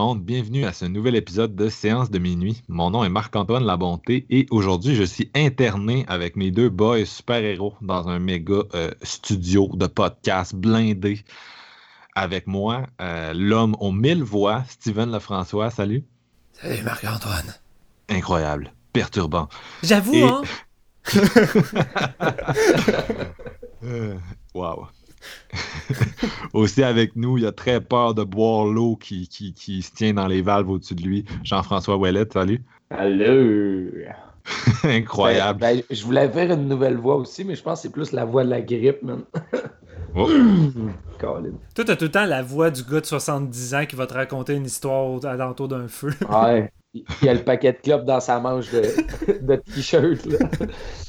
Monde, bienvenue à ce nouvel épisode de Séance de minuit. Mon nom est Marc-Antoine Labonté et aujourd'hui je suis interné avec mes deux boys super-héros dans un méga euh, studio de podcast blindé. Avec moi, euh, l'homme aux mille voix, Steven Lefrançois, salut. Salut Marc-Antoine. Incroyable, perturbant. J'avoue, Et- hein? Euh, Wow. Aussi avec nous, il a très peur de boire l'eau qui, qui, qui se tient dans les valves au-dessus de lui. Jean-François Ouellet, salut. Allô! Incroyable. Ben, ben, je voulais faire une nouvelle voix aussi, mais je pense que c'est plus la voix de la grippe, man. Oh. Toi, t'as tout le temps la voix du gars de 70 ans qui va te raconter une histoire alentour d'un feu. Ouais. Il y a le paquet de clopes dans sa manche de, de t-shirt, là.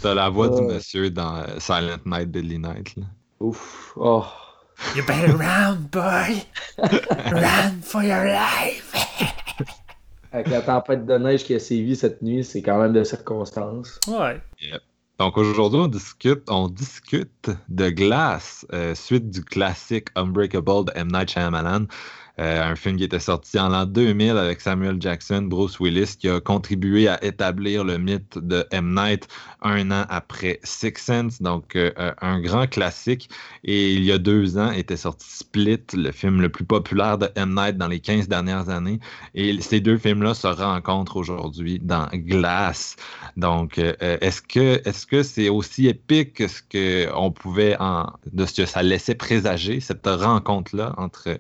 T'as la voix du Euh. monsieur dans Silent Night, Deadly Night. là. Ouf. Oh. You better run, boy! Run for your life! Avec la tempête de neige qui a sévi cette nuit, c'est quand même de circonstances. Ouais. Donc aujourd'hui, on discute, on discute de Glass, euh, suite du classique Unbreakable de M. Night Shyamalan. Euh, un film qui était sorti en l'an 2000 avec Samuel Jackson, Bruce Willis, qui a contribué à établir le mythe de M. Night un an après Six Sense, donc euh, euh, un grand classique. Et il y a deux ans était sorti Split, le film le plus populaire de M. Night dans les 15 dernières années. Et ces deux films-là se rencontrent aujourd'hui dans Glass. Donc, est-ce que est-ce que c'est aussi épique que ce que on pouvait en, de ce que ça laissait présager cette rencontre-là entre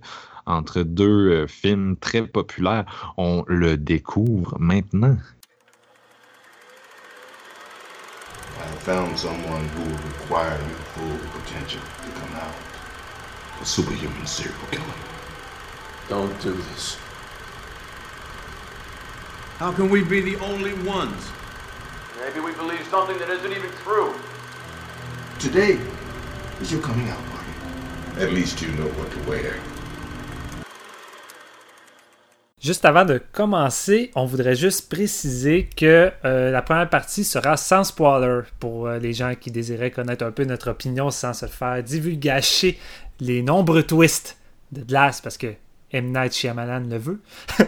entre deux euh, films très populaires On le découvre maintenant. I found someone who will require your full potential to come out. A superhuman serial killer. Don't do this. How can we be the only ones? Maybe we believe something that isn't even true. Today is your coming out party. At least you know what to wear. Juste avant de commencer, on voudrait juste préciser que euh, la première partie sera sans spoiler pour euh, les gens qui désiraient connaître un peu notre opinion sans se faire divulgacher les nombreux twists de Glass parce que M. Night Shyamalan le veut.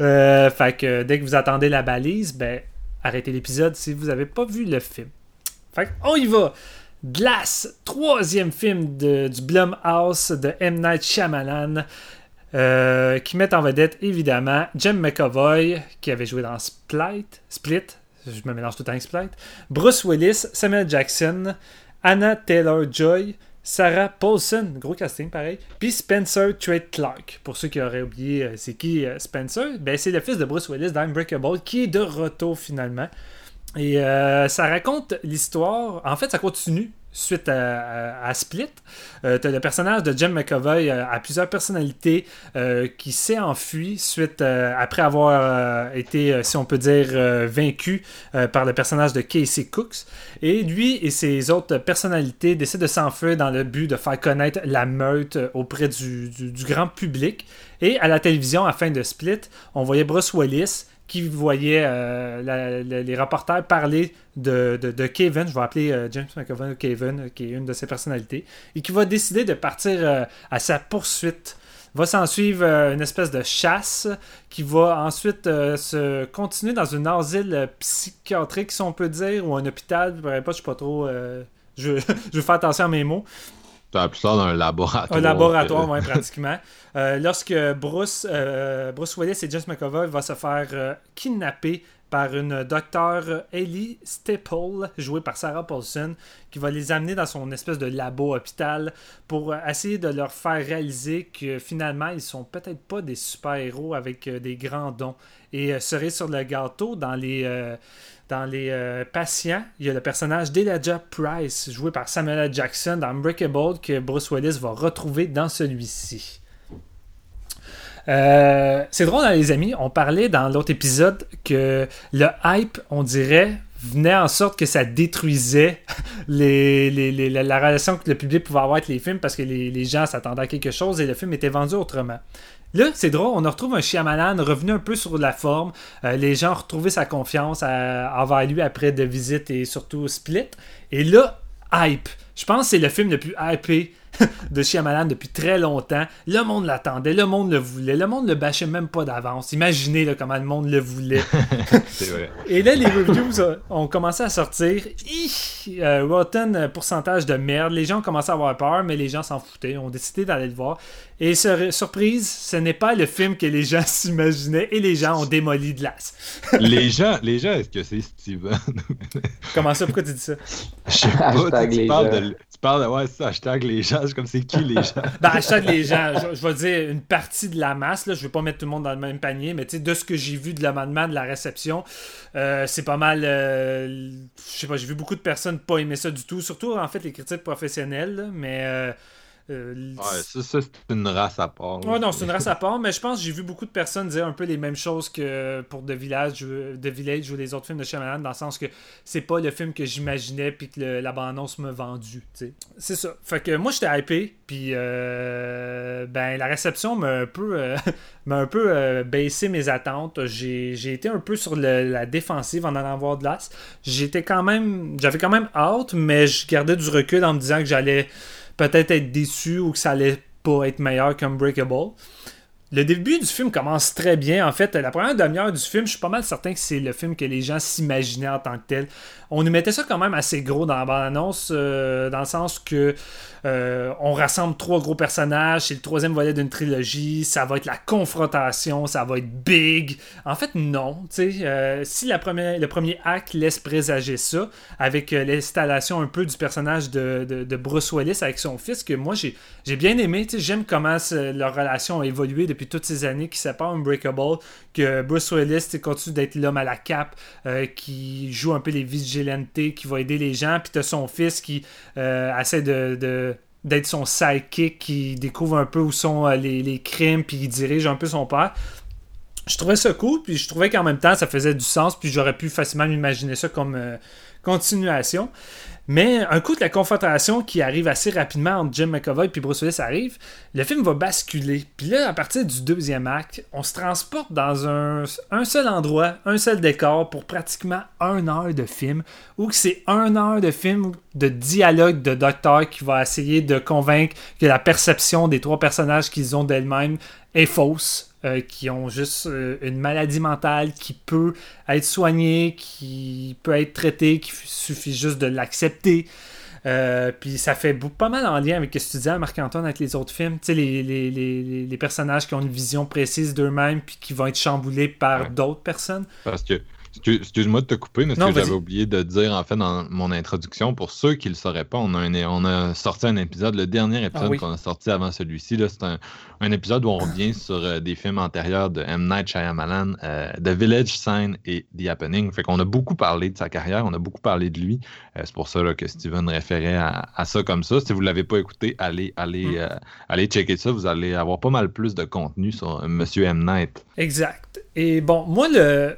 Euh, fait que dès que vous attendez la balise, ben arrêtez l'épisode si vous n'avez pas vu le film. Fait on y va! Glass, troisième film de, du Blumhouse de M. Night Shyamalan. Euh, qui met en vedette évidemment Jem McAvoy qui avait joué dans Split, Split, je me mélange tout le Split, Bruce Willis, Samuel Jackson, Anna Taylor-Joy, Sarah Paulson, gros casting pareil, puis Spencer Trade Clark. Pour ceux qui auraient oublié euh, c'est qui euh, Spencer, ben c'est le fils de Bruce Willis dans Unbreakable qui est de retour finalement. Et ça raconte l'histoire. En fait, ça continue suite à, Split. Euh, le personnage de Jem McAvoy euh, à plusieurs personnalités euh, qui s'est enfui suite euh, après avoir été, si on peut dire, vaincu par le personnage de Casey Cooks. Et lui et ses autres personnalités décident de s'enfuir dans le but de faire connaître la meute auprès du, du- du grand public. Et à la télévision, à la fin de Split, on voyait Bruce Willis qui voyait euh, les reporters parler de, de- Kevin, je vais appeler euh, James McAvoy Kevin, euh, qui est une de ses personnalités, et qui va décider de partir euh, à sa poursuite. Va s'en suivre une espèce de chasse qui va ensuite se continuer dans une asile psychiatrique, si on peut dire, ou un hôpital. Je suis pas trop. je, je vais faire attention à mes mots. Tu as plus ça d'un laboratoire. Un laboratoire, ouais, pratiquement. Euh, lorsque Bruce, euh, Bruce Willis et James McAvoy vont se faire euh, kidnapper par une docteure Ellie Staple, jouée par Sarah Paulson, qui va les amener dans son espèce de labo hôpital pour essayer de leur faire réaliser que finalement, ils sont peut-être pas des super-héros avec des grands dons. Et cerise sur le gâteau, dans les, dans les euh, patients, il y a le personnage d'Elijah Price, joué par Samuel. Jackson dans Unbreakable, que Bruce Willis va retrouver dans celui-ci. Euh, c'est drôle, hein, les amis. On parlait dans l'autre épisode que le hype, on dirait, venait en sorte que ça détruisait la, la relation que le public pouvait avoir avec les films parce que les gens s'attendaient à quelque chose et le film était vendu autrement. Là, c'est drôle, on a retrouvé un Shyamalan revenu un peu sur la forme. Euh, les gens ont retrouvé sa confiance à- envers lui après de visite et surtout Split. Et là, hype. Je pense que c'est le film le plus hypé de Shyamalan depuis très longtemps. Le monde l'attendait, le monde le voulait, le monde le bâchait même pas d'avance. Imaginez là, comment le monde le voulait. C'est vrai. Et là, les reviews ont commencé à sortir. Hi! Euh, Rotten pourcentage de merde. Les gens ont commencé à avoir peur, mais les gens s'en foutaient. Ils ont décidé d'aller le voir. Et sur- surprise, ce n'est pas le film que les gens s'imaginaient et les gens ont démoli de l'as. les gens, les gens, est-ce que c'est Steven? Comment ça? Pourquoi tu dis ça? Je sais pas, tu, les parles gens. de, tu parles de, hashtag les gens, comme c'est qui les gens? Ben, hashtag les gens, je, je vais dire une partie de la masse, là, je vais pas mettre tout le monde dans le même panier, mais tu sais, de ce que j'ai vu de l'amendement, de la réception, euh, c'est pas mal. euh, je sais pas, j'ai vu beaucoup de personnes pas aimer ça du tout, surtout en fait les critiques professionnelles, là, mais. euh, euh, Ouais, ça, ça, c'est une race à part. Ouais, non, c'est une race à part, mais je pense que j'ai vu beaucoup de personnes dire un peu les mêmes choses que pour The Village, The Village ou les autres films de Shyamalan, dans le sens que c'est pas le film que j'imaginais puis que le- la bande-annonce m'a vendu. C'est ça. Fait que moi, j'étais hypé, puis euh, ben, la réception m'a un peu, euh, m'a un peu euh, baissé mes attentes. J'ai j'ai été un peu sur le- la défensive en allant voir de l'as. J'étais quand même, j'avais quand même hâte, mais je gardais du recul en me disant que j'allais peut-être être déçu ou que ça allait pas être meilleur qu'Unbreakable. Le début du film commence très bien. En fait, la première demi-heure du film, je suis pas mal certain que c'est le film que les gens s'imaginaient en tant que tel. On nous mettait ça quand même assez gros dans la bande-annonce, euh, dans le sens que euh, on rassemble trois gros personnages, c'est le troisième volet d'une trilogie, ça va être la confrontation, ça va être big. En fait, non. euh, si le premier acte laisse présager ça, avec euh, l'installation un peu du personnage de, de- Bruce Willis avec son fils, que moi j'ai bien aimé. J'aime comment leur relation a évolué depuis toutes ces années qui séparent Unbreakable, que Bruce Willis continue d'être l'homme à la cape, qui joue un peu les qui va aider les gens, puis t'as son fils qui euh, essaie de d'être son sidekick qui découvre un peu où sont euh, les, les crimes puis il dirige un peu son père. Je trouvais ça cool, puis je trouvais qu'en même temps, ça faisait du sens, puis j'aurais pu facilement m'imaginer ça comme euh, continuation. Mais un coup de la confrontation qui arrive assez rapidement entre Jim McAvoy et Bruce Willis arrive, le film va basculer. Puis là, à partir du deuxième acte, on se transporte dans un, un seul endroit, un seul décor pour pratiquement une heure de film, où que c'est une heure de film de dialogue de docteur qui va essayer de convaincre que la perception des trois personnages qu'ils ont d'elles-mêmes est fausse, euh, qui ont juste euh, une maladie mentale qui peut être soignée, qui peut être traitée, qu'il suffit juste de l'accepter. Euh, puis ça fait pas mal en lien avec ce que tu disais, Marc-Antoine, avec les autres films. Tu sais, les, les, les, les- personnages qui ont une vision précise d'eux-mêmes puis qui vont être chamboulés par Ouais. d'autres personnes. Parce que, excuse-moi de te couper, mais ce Non, que j'avais oublié de dire en fait dans mon introduction, pour ceux qui ne le sauraient pas, on a, un- on a sorti un épisode, le dernier épisode Ah oui. qu'on a sorti avant celui-ci, c'est un, un épisode où on revient sur euh, des films antérieurs de M. Night Shyamalan, euh, The Village Sign et The Happening. Fait qu'on a beaucoup parlé de sa carrière, on a beaucoup parlé de lui. Euh, c'est pour ça là, que Steven référait à, à ça comme ça. Si vous ne l'avez pas écouté, allez, allez, Mm. allez checker ça. Vous allez avoir pas mal plus de contenu sur Monsieur M. Night. Exact. Et bon, moi, le,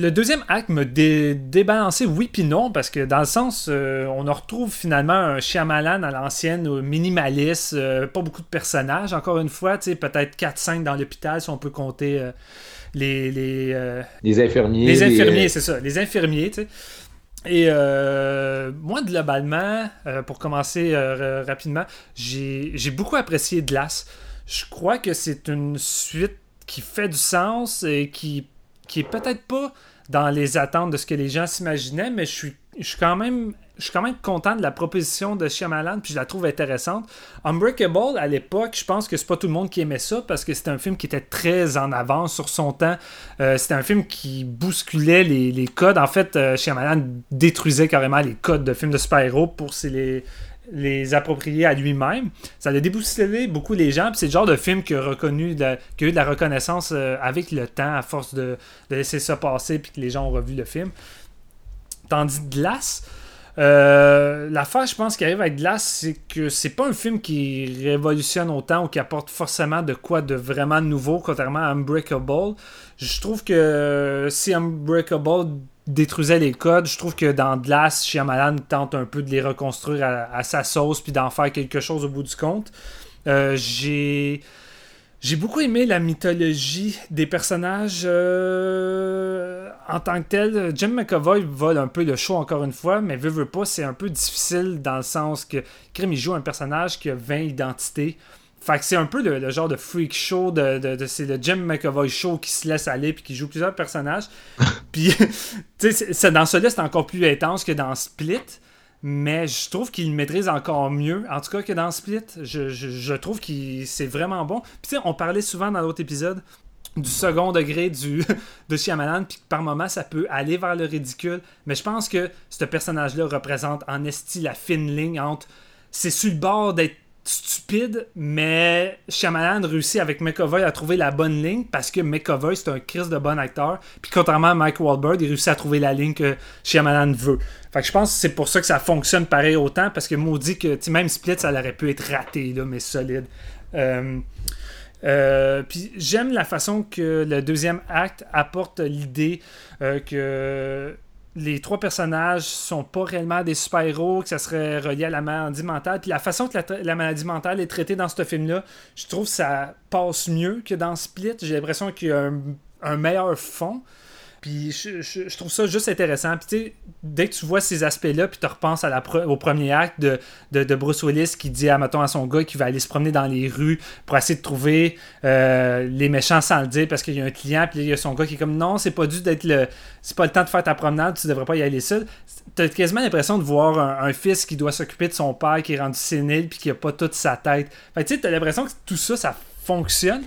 le deuxième acte me dé- débalancé, oui puis non, parce que dans le sens, euh, on en retrouve finalement un Shyamalan à l'ancienne, euh, minimaliste, euh, pas beaucoup de personnages, encore une fois, tu sais, peut-être 4-5 dans l'hôpital, si on peut compter euh, les... les Les infirmiers. les les- infirmiers, c'est ça, les infirmiers, tu sais. Et euh, moi, globalement, euh, pour commencer euh, ra- rapidement, j'ai j'ai beaucoup apprécié Glass. Je crois que c'est une suite qui fait du sens et qui, qui est peut-être pas dans les attentes de ce que les gens s'imaginaient, mais je suis, je suis quand même je suis quand même content de la proposition de Shyamalan, puis je la trouve intéressante. Unbreakable, à l'époque, je pense que c'est pas tout le monde qui aimait ça, parce que c'était un film qui était très en avance sur son temps. Euh, c'était un film qui bousculait les, les codes. En fait, euh, Shyamalan détruisait carrément les codes de films de super-héros pour les, les approprier à lui-même. Ça a débousculé beaucoup les gens, c'est le genre de film qui a, reconnu qui a eu de la reconnaissance euh, avec le temps, à force de, laisser ça passer, puis que les gens ont revu le film. Tandis que Glass, euh, l'affaire, je pense, qui arrive avec Glass, c'est que c'est pas un film qui révolutionne autant ou qui apporte forcément de quoi de vraiment nouveau, contrairement à Unbreakable. Je trouve que si Unbreakable détruisait les codes, je trouve que dans Glass, Shyamalan tente un peu de les reconstruire à, sa sauce puis d'en faire quelque chose au bout du compte. Euh, j'ai beaucoup aimé la mythologie des personnages euh, en tant que tel. Jim McAvoy vole un peu le show encore une fois, mais veut, veut pas, c'est un peu difficile dans le sens que Krim joue un personnage qui a 20 identités. Fait que c'est un peu le, genre de freak show, de, c'est le Jim McAvoy show qui se laisse aller puis qui joue plusieurs personnages. puis, tu sais, dans ce là c'est encore plus intense que dans Split. Mais je trouve qu'il maîtrise encore mieux, en tout cas que dans Split. Je, trouve que c'est vraiment bon. Puis tu sais, on parlait souvent dans l'autre épisode du second degré du, de Shyamalan, puis par moments ça peut aller vers le ridicule. Mais je pense que ce personnage-là représente en esti la fine ligne entre. C'est sur le bord d'être stupide, mais Shyamalan réussit avec McAvoy à trouver la bonne ligne parce que McAvoy c'est un Chris de bon acteur. Puis contrairement à Mike Wahlberg, il réussit à trouver la ligne que Shyamalan veut. Fait que je pense que c'est pour ça que ça fonctionne pareil autant parce que maudit que même Split ça aurait pu être raté là, mais solide. Euh, euh, puis j'aime la façon que le deuxième acte apporte l'idée euh, que les trois personnages sont pas réellement des super-héros, que ça serait relié à la maladie mentale. Puis la façon que la, maladie mentale est traitée dans ce film-là, je trouve que ça passe mieux que dans Split. J'ai l'impression qu'il y a un meilleur fond. Puis je, trouve ça juste intéressant. Puis tu sais, dès que tu vois ces aspects-là, puis tu repenses au premier acte de, de, Bruce Willis qui dit à, mettons, à son gars qu'il va aller se promener dans les rues pour essayer de trouver euh, les méchants sans le dire parce qu'il y a un client, puis il y a son gars qui est comme non, c'est pas dû d'être le. C'est pas le temps de faire ta promenade, tu devrais pas y aller seul. T'as quasiment l'impression de voir un, fils qui doit s'occuper de son père qui est rendu sénile puis qui a pas toute sa tête. Fait tu sais, t'as l'impression que tout ça, ça fonctionne.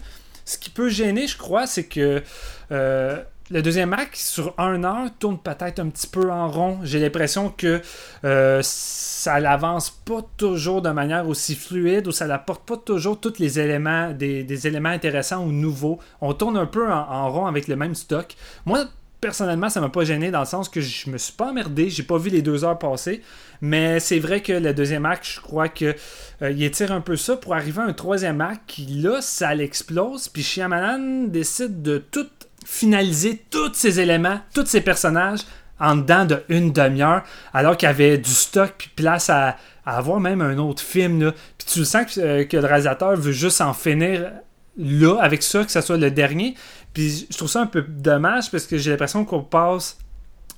Ce qui peut gêner, je crois, c'est que. Euh, le deuxième acte, sur un heure, tourne peut-être un petit peu en rond. J'ai l'impression que euh, ça n'avance pas toujours de manière aussi fluide ou ça n'apporte pas toujours tous les éléments, des, éléments intéressants ou nouveaux. On tourne un peu en, rond avec le même stock. Moi, personnellement, ça m'a pas gêné dans le sens que je me suis pas emmerdé, j'ai pas vu les deux heures passer, mais c'est vrai que le deuxième acte, je crois que euh, il étire un peu ça pour arriver à un troisième acte qui là, ça l'explose, puis Shyamalan décide de tout finaliser tous ces éléments, tous ces personnages en dedans de une demi-heure, alors qu'il y avait du stock puis place à, avoir même un autre film. Là. Puis tu sens que, euh, que, le réalisateur veut juste en finir là, avec ça, que ce soit le dernier. Puis je trouve ça un peu dommage parce que j'ai l'impression qu'on passe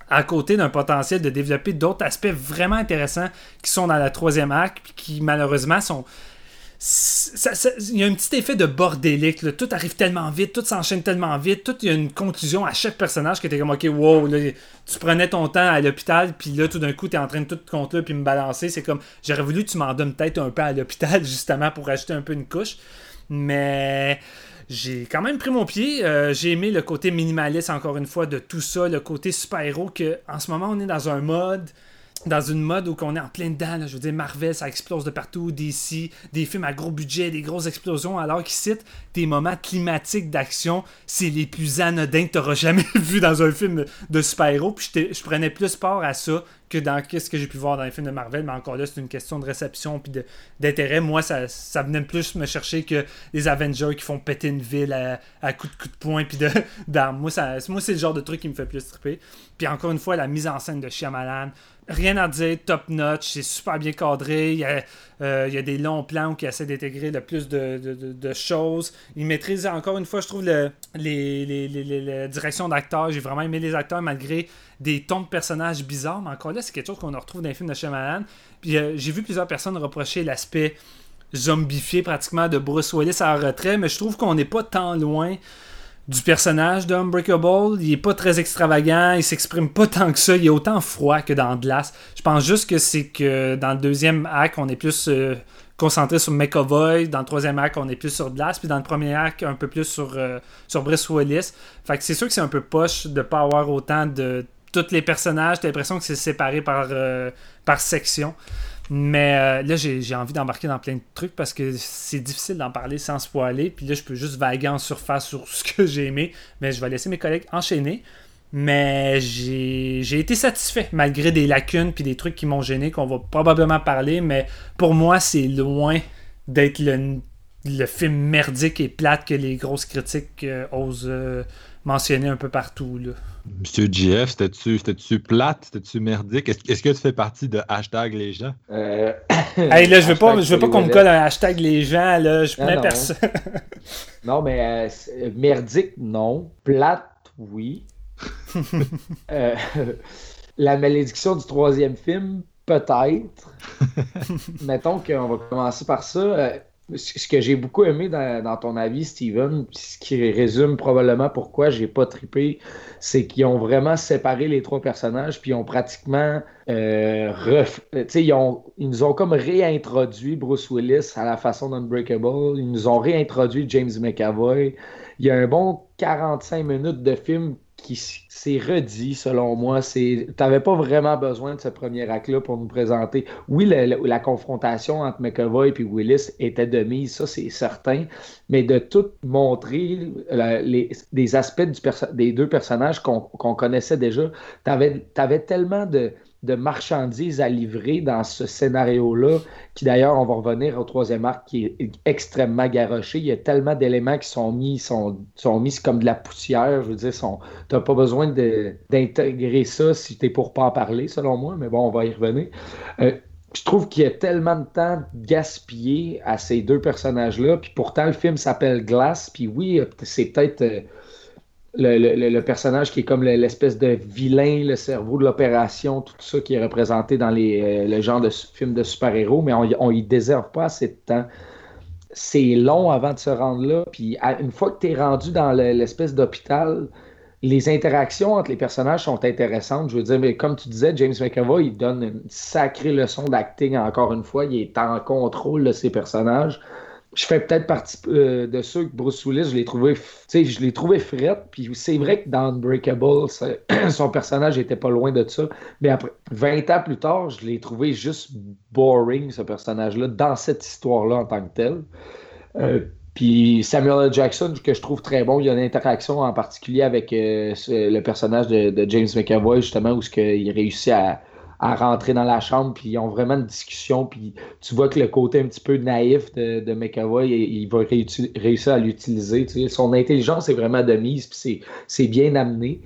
à côté d'un potentiel de développer d'autres aspects vraiment intéressants qui sont dans la troisième acte, puis qui malheureusement sont il y a un petit effet de bordélique. Tout arrive tellement vite, tout s'enchaîne tellement vite, tout il y a une conclusion à chaque personnage qui était comme ok, wow, tu prenais ton temps à l'hôpital, puis là tout d'un coup tu es en train de tout compter puis me balancer. C'est comme j'aurais voulu que tu m'en donnes peut-être un peu à l'hôpital justement pour rajouter un peu une couche. Mais j'ai quand même pris mon pied. Euh, j'ai aimé le côté minimaliste encore une fois de tout ça, le côté super-héros que en ce moment on est dans un mode dans une mode où on est en plein dedans. je veux dire, Marvel, ça explose de partout. DC, des films à gros budget, des grosses explosions, alors qu'ils citent des moments climatiques d'action, c'est les plus anodins que tu auras jamais vu dans un film de super-héros. Puis je, prenais plus part à ça que dans ce que j'ai pu voir dans les films de Marvel. Mais encore là, c'est une question de réception puis d'intérêt. Moi, ça, venait plus me chercher que les Avengers qui font péter une ville à, à coups de coups de poing puis d'armes. Moi, moi c'est le genre de truc qui me fait plus triper. Puis encore une fois, la mise en scène de Shyamalan, rien à dire, top notch, c'est super bien cadré. Il y, a, euh, il y a des longs plans qui essaient d'intégrer le plus de, choses. Il maîtrise encore une fois, je trouve, le, les, directions d'acteurs. J'ai vraiment aimé les acteurs malgré des tons de personnages bizarres. Mais encore là, c'est quelque chose qu'on retrouve dans les films de Shyamalan. Euh, j'ai vu plusieurs personnes reprocher l'aspect zombifié pratiquement de Bruce Willis à retrait, mais je trouve qu'on n'est pas tant loin du personnage d'Unbreakable. Il est pas très extravagant, il s'exprime pas tant que ça. Il est autant froid que dans Glass. Je pense juste que c'est que dans le deuxième acte, on est plus euh, concentré sur McAvoy. Dans le troisième acte, on est plus sur Glass. Puis dans le premier acte, un peu plus sur, euh, sur Willis. Fait que c'est sûr que c'est un peu poche de pas avoir autant de tous les personnages. T'as l'impression que c'est séparé par, euh, par section. Mais euh, là, j'ai envie d'embarquer dans plein de trucs parce que c'est difficile d'en parler sans spoiler. Puis là, je peux juste vaguer en surface sur ce que j'ai aimé. Mais je vais laisser mes collègues enchaîner. Mais j'ai j'ai été satisfait malgré des lacunes puis des trucs qui m'ont gêné qu'on va probablement parler. Mais pour moi, c'est loin d'être le, le film merdique et plate que les grosses critiques euh, osent euh, mentionner un peu partout. Là. Monsieur GF, c'était-tu plate? C'était-tu merdique? Est-ce que tu fais partie de hashtag les gens? Euh, Hey, là, je veux pas, je veux pas qu'on me colle un hashtag les gens. Là. Je connais non. personne. Non, mais euh, c'est- merdique, non. Plate, oui. Euh, la malédiction du troisième film, peut-être. Mettons qu'on va commencer par ça. Ce que j'ai beaucoup aimé dans, ton avis, Steven, ce qui résume probablement pourquoi j'ai pas trippé, c'est qu'ils ont vraiment séparé les trois personnages, puis ils ont pratiquement euh, ref- ils nous ont comme réintroduit Bruce Willis à la façon d'Unbreakable. Ils nous ont réintroduit James McAvoy. Il y a un bon 45 minutes de film qui s'est redit, selon moi. Tu n'avais pas vraiment besoin de ce premier acte-là pour nous présenter. Oui, la confrontation entre McAvoy et Willis était de mise, ça c'est certain, mais de tout montrer euh, les, des aspects des deux personnages qu'on connaissait déjà, tu tellement de, de marchandises à livrer dans ce scénario-là, qui d'ailleurs, on va revenir au troisième arc, qui est extrêmement garoché. Il y a tellement d'éléments qui sont mis, sont, sont mis comme de la poussière, je veux dire, sont, t'as pas besoin d'intégrer ça si t'es pour pas en parler, selon moi, mais bon, on va y revenir. Euh, je trouve qu'il y a tellement de temps gaspillé à ces deux personnages-là, puis pourtant le film s'appelle Glass, puis oui, c'est peut-être euh, le, personnage qui est comme le- l'espèce de vilain, le cerveau de l'opération, tout ça qui est représenté dans les, euh, le genre de film de super-héros, mais on, on y déserve pas assez de temps. C'est long avant de se rendre là, puis une fois que tu es rendu dans le- l'espèce d'hôpital, les interactions entre les personnages sont intéressantes. Je veux dire, mais comme tu disais, James McAvoy, il donne une sacrée leçon d'acting encore une fois. Il est en contrôle de ses personnages. Je fais peut-être partie euh, de ceux que Bruce Willis, je l'ai trouvé, je l'ai trouvé frette. Puis c'est vrai que dans Unbreakable, son personnage était pas loin de ça. Mais après, 20 ans plus tard, je l'ai trouvé juste boring, ce personnage-là, dans cette histoire-là en tant que tel. Euh, puis Samuel L. Jackson, que je trouve très bon, il y a une interaction en particulier avec euh, le personnage de, James McAvoy, justement, où ce il réussit à, à rentrer dans la chambre, puis ils ont vraiment une discussion, puis tu vois que le côté un petit peu naïf de, de il, va réussir à l'utiliser. tu sais. Son intelligence est vraiment de mise, puis c'est- bien amené.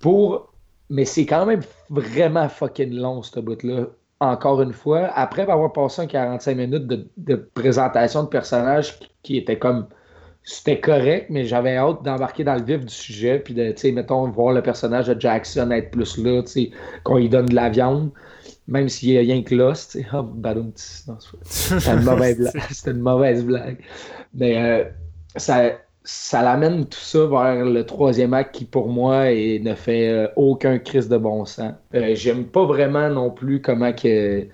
Pour... Mais c'est quand même vraiment fucking long, ce bout-là. Encore une fois, après avoir passé un 45 minutes de, de présentation de personnages qui, qui était comme c'était correct, mais j'avais hâte d'embarquer dans le vif du sujet, puis de, tu sais, mettons, voir le personnage de Jackson être plus là, tu sais, qu'on lui donne de la viande, même s'il y a rien que l'os, tu sais. Oh, badoum, c'était une mauvaise blague. C'était une mauvaise blague. Mais euh, ça, ça l'amène tout ça vers le troisième acte qui, pour moi, est- ne fait euh, aucun crise de bon sens. Euh, J'aime pas vraiment non plus comment que.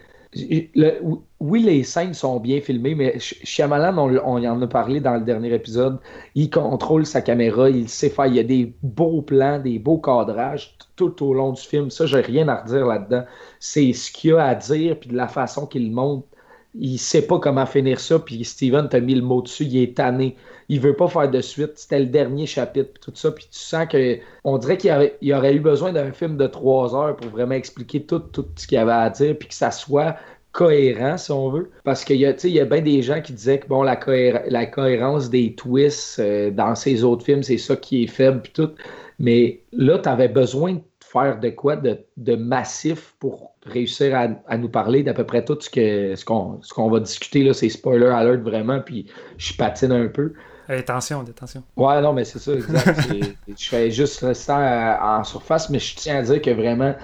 Oui, les scènes sont bien filmées, mais Shyamalan, on, y en a parlé dans le dernier épisode, il contrôle sa caméra, il sait faire, il y a des beaux plans, des beaux cadrages tout au long du film. Ça, j'ai rien à redire là-dedans. C'est ce qu'il a à dire, puis de la façon qu'il le montre. Il sait pas comment finir ça, puis Steven t'a mis le mot dessus, il est tanné. Il veut pas faire de suite. C'était le dernier chapitre, puis tout ça, puis tu sens que on dirait qu'il aurait, il aurait eu besoin d'un film de trois heures pour vraiment expliquer tout, tout ce qu'il avait à dire, puis que ça soit cohérent, si on veut. Parce qu'il y a, y a bien des gens qui disaient que bon, la cohérence des twists euh, dans ces autres films, c'est ça qui est faible, puis tout. Mais là, tu avais besoin de faire de quoi de, de massif pour réussir à, à nous parler d'à peu près tout ce qu'on ce qu'on va discuter. là C'est spoiler alert vraiment, puis je patine un peu. Euh, attention, attention. Ouais, non, mais c'est ça, exact. Je fais juste rester en, en surface, mais je tiens à dire que vraiment,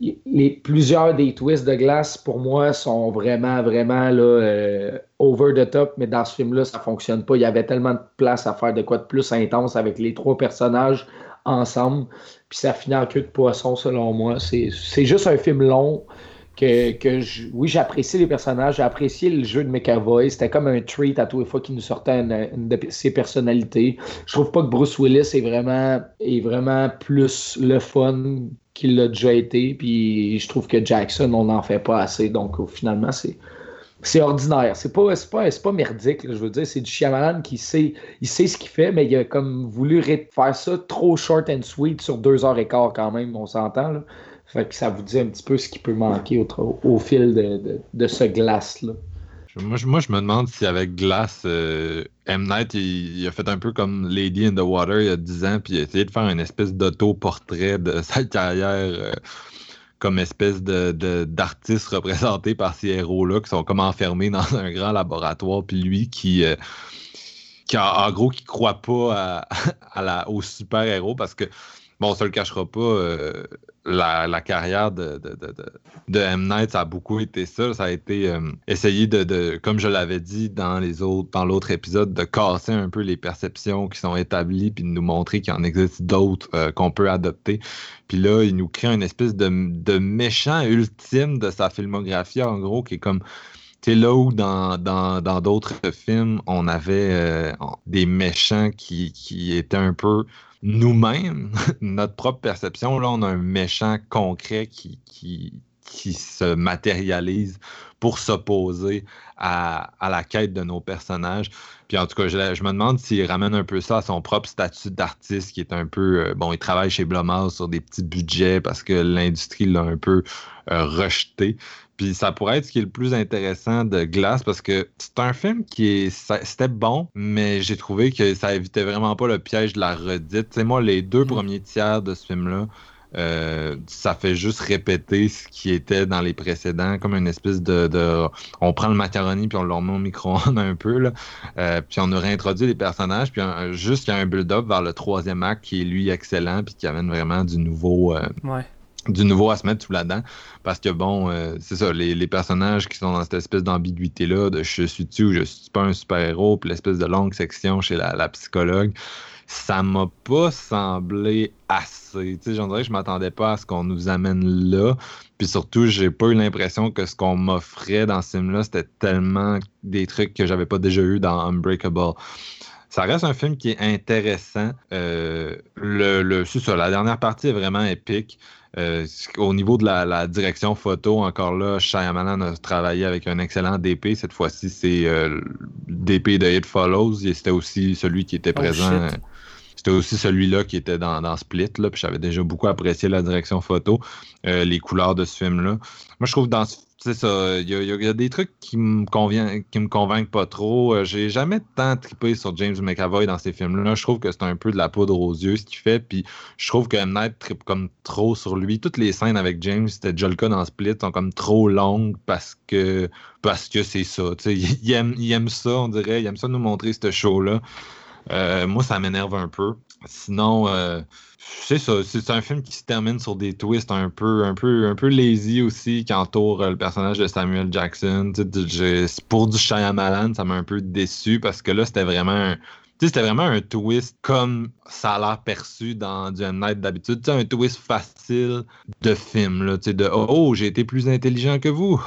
les, plusieurs des twists de glace, pour moi, sont vraiment, vraiment là, euh, over the top, mais dans ce film-là, ça fonctionne pas. Il y avait tellement de place à faire de quoi de plus intense avec les trois personnages ensemble, puis ça finit en queue de poisson, selon moi. C'est juste un film long que, que oui, j'apprécie les personnages, j'ai apprécié le jeu de McAvoy. C'était comme un treat à toutes les fois qu'il nous sortait de ses personnalités. Je trouve pas que Bruce Willis est vraiment, est vraiment plus le fun qu'il l'a déjà été. Puis je trouve que Jackson, on n'en fait pas assez. Donc finalement, c'est. C'est ordinaire. C'est pas, pas, pas merdique, je veux dire. C'est du Shyamalan qui sait, il sait ce qu'il fait, mais il a comme voulu faire ça trop short and sweet sur deux heures et quart quand même, on s'entend. Fait que ça vous dit un petit peu ce qui peut manquer au, fil de, de, ce glace-là. Moi je, moi, je me demande si avec Glass, euh, M. Night, il, a fait un peu comme Lady in the Water il y a 10 ans, puis il a essayé de faire une espèce d'auto-portrait de sa carrière euh, comme espèce de, d'artiste représenté par ces héros-là qui sont comme enfermés dans un grand laboratoire, puis lui qui. Euh, qui en gros, qui croit pas à, la, aux super-héros parce que, bon, on le cachera pas, la, carrière de, de, de, M. Night, ça a beaucoup été ça. Ça a été euh, essayer de, comme je l'avais dit dans les autres, dans l'autre épisode, de casser un peu les perceptions qui sont établies, puis de nous montrer qu'il en existe d'autres euh, qu'on peut adopter. Puis là, il nous crée une espèce de, méchant ultime de sa filmographie, en gros, qui est comme tu là où dans, dans, d'autres films, on avait euh, des méchants qui, qui étaient un peu nous-mêmes, notre propre perception, là, on a un méchant concret qui, se matérialise pour s'opposer à, à, la quête de nos personnages. Puis en tout cas, je, je me demande s'il ramène un peu ça à son propre statut d'artiste, qui est un peu... Euh, bon, il travaille chez Blumhouse sur des petits budgets parce que l'industrie l'a un peu euh, rejeté. Puis ça pourrait être ce qui est le plus intéressant de Glass parce que c'est un film qui est. C'était bon, mais j'ai trouvé que ça évitait vraiment pas le piège de la redite. Tu sais, moi, les deux mm. premiers tiers de ce film-là, euh, ça fait juste répéter ce qui était dans les précédents, comme une espèce de, on prend le macaroni puis on le remet au micro-ondes un peu, là, euh, puis on a réintroduit les personnages, puis juste il y a un build-up vers le troisième acte qui est lui excellent puis qui amène vraiment du nouveau. Euh, ouais du nouveau à se mettre tout là-dedans. Parce que bon, euh, c'est ça, les, personnages qui sont dans cette espèce d'ambiguïté-là, de je suis-tu ou je suis pas un super-héros, puis l'espèce de longue section chez la, psychologue, ça m'a pas semblé assez. Tu sais, j'en dirais que je m'attendais pas à ce qu'on nous amène là. Puis surtout, j'ai pas eu l'impression que ce qu'on m'offrait dans ce film-là, c'était tellement des trucs que j'avais pas déjà eu dans Unbreakable. Ça reste un film qui est intéressant. Euh, le, le, c'est ça, la dernière partie est vraiment épique. Euh, au niveau de la, direction photo, encore là, Shyamalan a travaillé avec un excellent DP. Cette fois-ci, c'est euh, DP de It Follows. C'était aussi celui qui était oh, présent. C'était aussi celui-là qui était dans, Split. Là, puis j'avais déjà beaucoup apprécié la direction photo, euh, les couleurs de ce film-là. Moi, je trouve dans ce c'est ça. Il y, a, des trucs qui me conviennent, qui me convainquent pas trop. Euh, j'ai jamais tant trippé sur James McAvoy dans ces films-là. Je trouve que c'est un peu de la poudre aux yeux ce qu'il fait. Puis je trouve que M. Night trippe comme trop sur lui. Toutes les scènes avec James, c'était déjà dans Split, sont comme trop longues parce que parce que c'est ça. Il aime, il aime ça, on dirait. Il aime ça nous montrer ce show-là. Euh, moi, ça m'énerve un peu. Sinon, euh, c'est ça, c'est un film qui se termine sur des twists un peu, un peu, un peu lazy aussi, qui entoure euh, le personnage de Samuel Jackson. pour du Shyamalan, ça m'a un peu déçu parce que là, c'était vraiment un, c'était vraiment un twist comme ça a l'air perçu dans du M. Night d'habitude. Un twist facile de film. Là, de Oh, j'ai été plus intelligent que vous.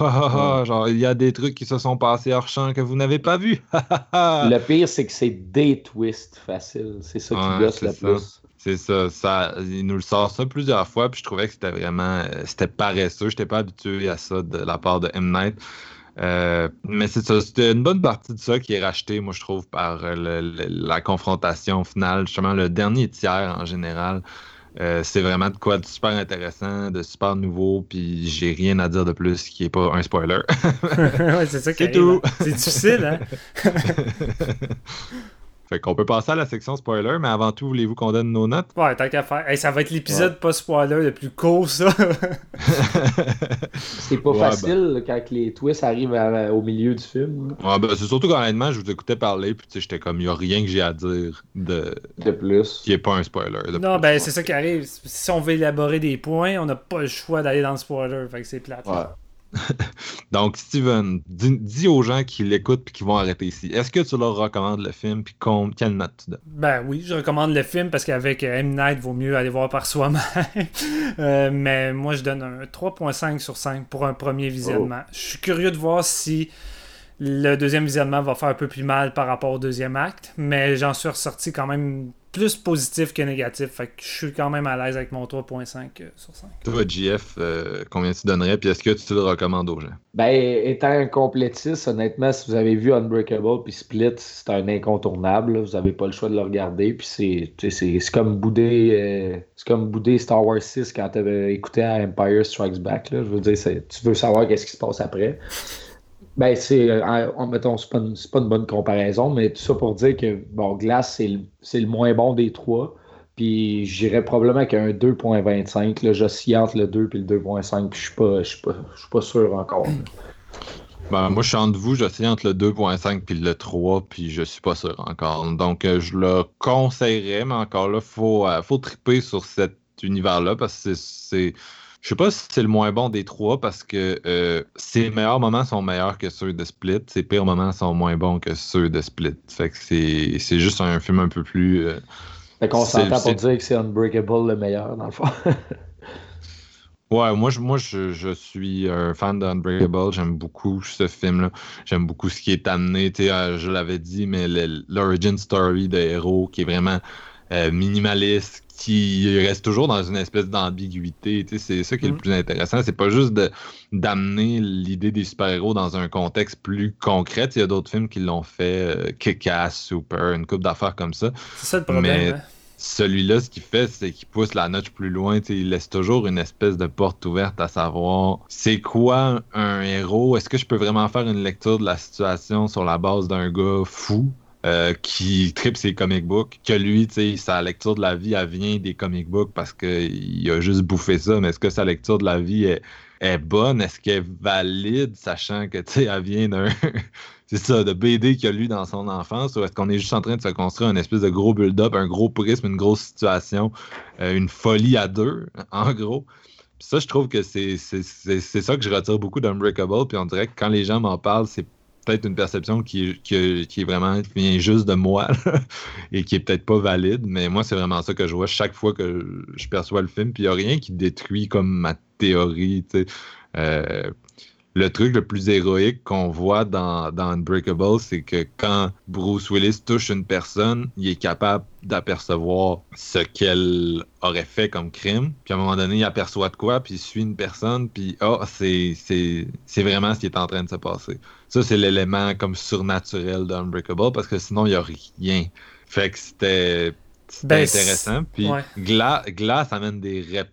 Genre, il y a des trucs qui se sont passés hors champ que vous n'avez pas vu. le pire, c'est que c'est des twists faciles. C'est ça qui gosse le plus. C'est ça, ça, il nous le sort ça plusieurs fois, puis je trouvais que c'était vraiment, euh, c'était paresseux, j'étais pas habitué à ça de la part de M. Night. Euh, mais c'est ça, c'était une bonne partie de ça qui est rachetée, moi je trouve, par euh, la confrontation finale, justement le dernier tiers en général. c'est vraiment de quoi de super intéressant, de super nouveau, puis j'ai rien à dire de plus qui est pas un spoiler. ouais, c'est ça qui est tout. Hein. C'est difficile, hein? Fait qu'on peut passer à la section spoiler, mais avant tout, voulez-vous qu'on donne nos notes? Ouais, tant qu'à faire. Hey, ça va être l'épisode pas spoiler le plus court, ça. C'est pas Ouais, facile quand les twists arrivent à- au milieu du film. Ouais, ben, c'est surtout qu'honnêtement, je vous écoutais parler, puis tu sais, j'étais comme, il n'y a rien que j'ai à dire de... De plus. qui est pas un spoiler. de non, plus. ben c'est ça qui arrive. Si on veut élaborer des points, on n'a pas le choix d'aller dans le spoiler. Fait que c'est plate. Ouais. Donc, Steven, dis, dis aux gens qui l'écoutent puis qui vont arrêter ici. Est-ce que tu leur recommandes le film puis quelle note tu donnes? Ben oui, je recommande le film parce qu'avec M. Night, vaut mieux aller voir par soi-même. Euh, mais moi, je donne un 3.5 sur 5 pour un premier visionnement. Je suis curieux de voir si le deuxième visionnement va faire un peu plus mal par rapport au deuxième acte, mais j'en suis ressorti quand même plus positif que négatif. Fait que je suis quand même à l'aise avec mon 3.5 euh, sur 5. Toi, JF, euh, combien tu donnerais puis est-ce que tu le recommandes aux gens? Ben, étant un complétiste, honnêtement, si vous avez vu Unbreakable puis Split, c'est un incontournable. là. Vous n'avez pas le choix de le regarder. Puis c'est, tu sais, c'est, c'est comme bouder, euh, c'est comme bouder Star Wars 6 quand tu avais écouté Empire Strikes Back. Là. Je veux dire, c'est- tu veux savoir qu'est-ce qui se passe après. Ben, c'est, euh, en- mettons, c'est pas, une, c'est pas une bonne comparaison, mais tout ça pour dire que, bon, Glass, c'est le, c'est le moins bon des trois. Puis j'irais probablement avec un 2.25. Là, j'oscille entre le 2 et le 2.5. Puis je suis pas, pas, pas sûr encore. Ben, moi, je suis entre vous, j'essaie entre le 2.5 puis le 3, puis je suis pas sûr encore. Donc, euh, je le conseillerais, mais encore là, faut, euh, faut triper sur cet univers-là parce que c'est. Je sais pas si c'est le moins bon des trois parce que euh, ses meilleurs moments sont meilleurs que ceux de Split, ses pires moments sont moins bons que ceux de Split. Fait que c'est c'est juste un film un peu plus. euh, Fait qu'on s'entend pour dire que c'est Unbreakable le meilleur, dans le fond. Ouais, moi, je, moi je, je suis un fan d'Unbreakable. J'aime beaucoup ce film-là. J'aime beaucoup ce qui est amené. Euh, je l'avais dit, mais l'origin story de héros qui est vraiment euh, minimaliste, qui reste toujours dans une espèce d'ambiguïté. C'est ça qui est le Mm. plus intéressant. C'est pas juste d'amener l'idée des super-héros dans un contexte plus concret. Il y a d'autres films qui l'ont fait, euh, Kick-Ass, Super, une coupe d'affaires comme ça. C'est ça le problème. Mais- hein. Celui-là, ce qu'il fait, c'est qu'il pousse la notch plus loin. Il laisse toujours une espèce de porte ouverte à savoir c'est quoi un héros? Est-ce que je peux vraiment faire une lecture de la situation sur la base d'un gars fou? Euh, qui tripe ses comic books? Que lui, sa lecture de la vie, elle vient des comic books parce qu'il a juste bouffé ça. Mais est-ce que sa lecture de la vie est, bonne? Est-ce qu'elle est valide, sachant que, elle vient d'un. c'est ça, de BD qu'il a lu dans son enfance, ou est-ce qu'on est juste en train de se construire un espèce de gros build-up, un gros prisme, une grosse situation, euh, une folie à deux, en gros? Puis ça, je trouve que c'est ça que je retire beaucoup d'Unbreakable, puis on dirait que quand les gens m'en parlent, c'est peut-être une perception qui, est- qui, qui est vraiment qui vient juste de moi là, et qui est peut-être pas valide, mais moi, c'est vraiment ça que je vois chaque fois que je perçois le film, puis il n'y a rien qui détruit comme ma théorie, tu sais. Euh, le truc le plus héroïque qu'on voit dans, dans Unbreakable, c'est que quand Bruce Willis touche une personne, il est capable d'apercevoir ce qu'elle aurait fait comme crime. Puis à un moment donné, il aperçoit de quoi, puis il suit une personne, puis oh, c'est c'est- c'est vraiment ce qui est en train de se passer. Ça, c'est l'élément comme surnaturel d'Unbreakable, parce que sinon, il n'y a rien. Fait que c'était c'était Ben, intéressant. Puis ouais. Gla- Glass amène des réponses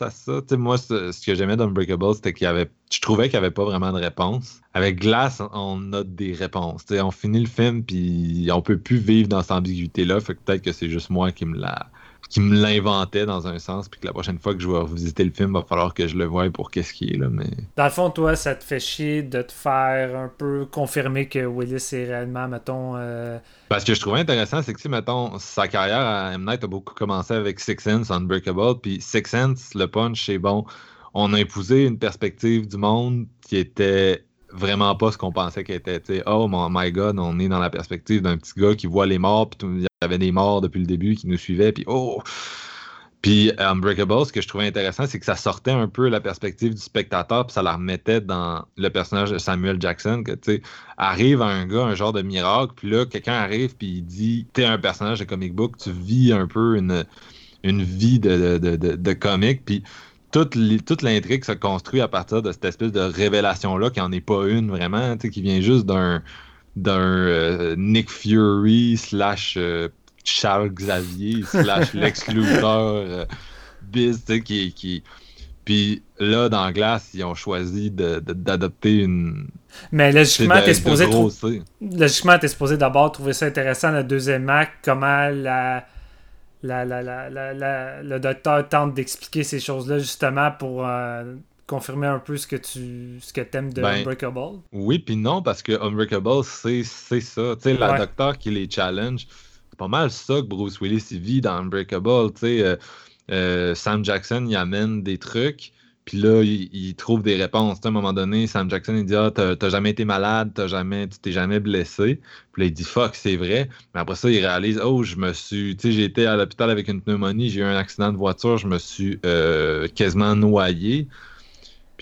à ça? Moi, ce, que j'aimais d'Unbreakable, c'était qu'il y avait. Je trouvais qu'il n'y avait pas vraiment de réponse. Avec Glass, on a des réponses. On finit le film, puis on peut plus vivre dans cette ambiguïté-là. Fait que peut-être que c'est juste moi qui me l'a qui me l'inventait dans un sens, puis que la prochaine fois que je vais revisiter le film, va falloir que je le voie pour qu'est-ce qu'il est là. Mais Dans le fond, toi, ça te fait chier de te faire un peu confirmer que Willis est réellement, mettons. euh, Parce que je trouvais intéressant, c'est que, sais, mettons, sa carrière à M. Night a beaucoup commencé avec Six Sense, Unbreakable, puis Six Sense, le punch, c'est bon. On a épousé une perspective du monde qui était vraiment pas ce qu'on pensait qu'elle était. tu sais. oh my god, on est dans la perspective d'un petit gars qui voit les morts, puis il y avait des morts depuis le début qui nous suivaient, puis oh! Puis Unbreakable, ce que je trouvais intéressant, c'est que ça sortait un peu la perspective du spectateur, puis ça la remettait dans le personnage de Samuel Jackson, que tu sais, arrive un gars, un genre de miracle, puis là, quelqu'un arrive, puis il dit T'es un personnage de comic book, tu vis un peu une, une vie de, de, de, de comic, puis toute, li- toute l'intrigue se construit à partir de cette espèce de révélation-là, qui n'en est pas une vraiment, qui vient juste d'un d'un euh, Nick Fury slash euh, Charles Xavier slash Lex Luthor euh, biz, tu sais, qui, qui... Puis là, dans Glace, ils ont choisi de- de- d'adopter une. Mais logiquement, t'es supposé, logiquement, t'es supposé d'abord trouver ça intéressant, le deuxième acte, comment la, la, la, la, la- la- le docteur tente d'expliquer ces choses-là, justement, pour euh, confirmer un peu ce que tu ce que t'aimes de Ben, Unbreakable. Oui, puis non, parce que Unbreakable, c'est ça. Tu sais, la Ouais. docteur qui les challenge, c'est pas mal ça que Bruce Willis il vit dans Unbreakable. Tu sais, euh, euh, Sam Jackson, il amène des trucs, puis là, il, trouve des réponses. À un moment donné, Sam Jackson, il dit Ah, t'as jamais été malade, t'as jamais, tu t'es jamais blessé. Puis là, il dit Fuck, c'est vrai. Mais après ça, il réalise Oh, je me suis. Tu sais, j'ai été à l'hôpital avec une pneumonie, j'ai eu un accident de voiture, je me suis euh, quasiment noyé.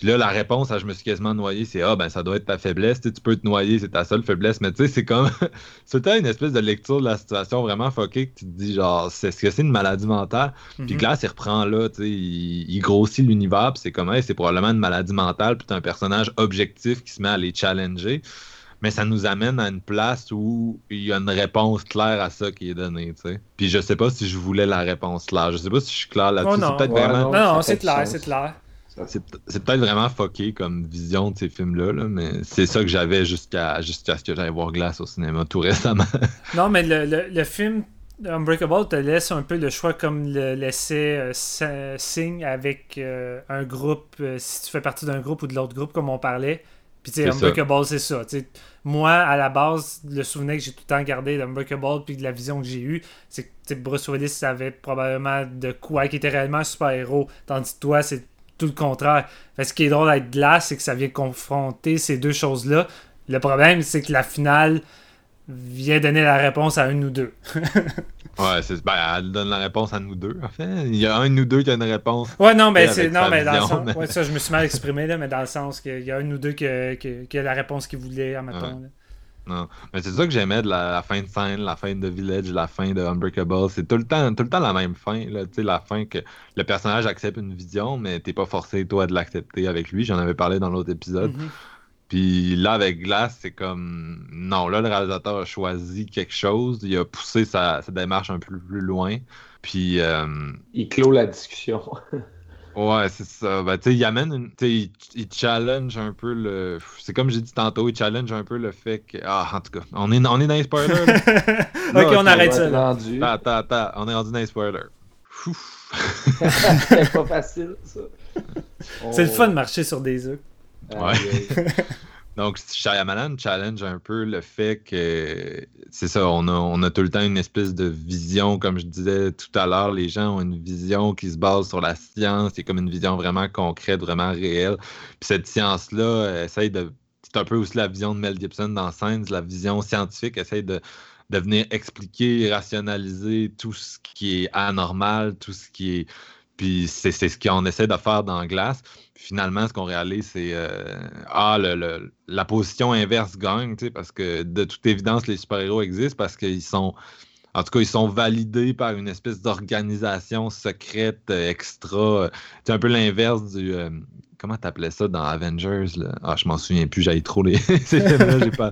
Puis là, la réponse à je me suis quasiment noyé, c'est Ah, ben ça doit être ta faiblesse. Tu, peux te noyer, c'est ta seule faiblesse. Mais tu sais, c'est comme. c'est une espèce de lecture de la situation vraiment fuckée que tu te dis, genre, c'est- est-ce que c'est une maladie mentale? Puis Mhm. Glass, il reprend là, tu sais, il, il grossit l'univers, puis c'est comme, hey, c'est probablement une maladie mentale, puis t'as un personnage objectif qui se met à les challenger. Mais ça nous amène à une place où il y a une réponse claire à ça qui est donnée, tu sais. Puis je sais pas si je voulais la réponse claire. Je sais pas si je suis clair là-dessus. Oh non. c'est peut-être Ouais, vraiment. non. Non, c'est clair, c'est clair. C'est c'est peut-être vraiment fucké comme vision de ces films-là, là, mais c'est ça que j'avais jusqu'à jusqu'à ce que j'aille voir Glass au cinéma tout récemment. Non, mais le, le, le film Unbreakable te laisse un peu le choix comme le laissait euh, Sing avec euh, un groupe, euh, si tu fais partie d'un groupe ou de l'autre groupe, comme on parlait. Puis, tu sais. Unbreakable, c'est ça. Moi, à la base, le souvenir que j'ai tout le temps gardé d'Unbreakable, puis de la vision que j'ai eue, c'est que Bruce Willis savait probablement de quoi, qui était réellement un super-héros. Tandis que toi, c'est tout le contraire. Fait, ce qui est drôle avec Glass, c'est que ça vient confronter ces deux choses-là. Le problème, c'est que la finale vient donner la réponse à une ou deux. ouais, c'est, ben, elle donne la réponse à nous deux, en fait. Il y a un nous deux qui a une réponse. Ouais, non, mais c'est. Non, mais dans le vision, sens. mais- Ouais, ça, je me suis mal exprimé, là, mais dans le sens qu'il y a un ou deux qui a, qui- qui a la réponse qu'ils voulaient, admettons. Ouais. Non. Mais c'est ça que j'aimais de la, la fin de scène, la fin de Village, la fin de Unbreakable. C'est tout le temps, tout le temps la même fin. Là, Tu sais, la fin que le personnage accepte une vision, mais t'es pas forcé, toi, de l'accepter avec lui. J'en avais parlé dans l'autre épisode. Mhm. Puis là, avec Glass, c'est comme. Non, là, le réalisateur a choisi quelque chose. Il a poussé sa, sa démarche un peu plus loin. Puis. euh, Il clôt la discussion. Ouais, c'est ça. Ben, tu sais, il amène une. Tu sais, il, il challenge un peu le. C'est comme j'ai dit tantôt, il challenge un peu le fait que. Ah, en tout cas, on est, on est dans les spoilers. là. ok, on arrête ça. là. rendu. attends, attends, attends, on est rendu dans les spoilers. Ouf. C'est pas facile, ça. C'est le fun de marcher sur des œufs. Ouais. Donc, Shyamalan challenge un peu le fait que, c'est ça, on a, on a tout le temps une espèce de vision, comme je disais tout à l'heure, les gens ont une vision qui se base sur la science, c'est comme une vision vraiment concrète, vraiment réelle. Puis cette science-là elle essaye de, c'est un peu aussi la vision de Mel Gibson dans Signs, la vision scientifique essaye de, de venir expliquer, rationaliser tout ce qui est anormal, tout ce qui est... Puis c'est ce qu'on essaie de faire dans Glace. Finalement, ce qu'on réalise, c'est euh, ah, la position inverse gagne, parce que de toute évidence, les super-héros existent parce qu'ils sont. En tout cas, ils sont validés par une espèce d'organisation secrète euh, extra. euh, C'est un peu l'inverse du. euh, comment t'appelais ça dans Avengers? Là? Ah, je m'en souviens plus, j'avais trop les.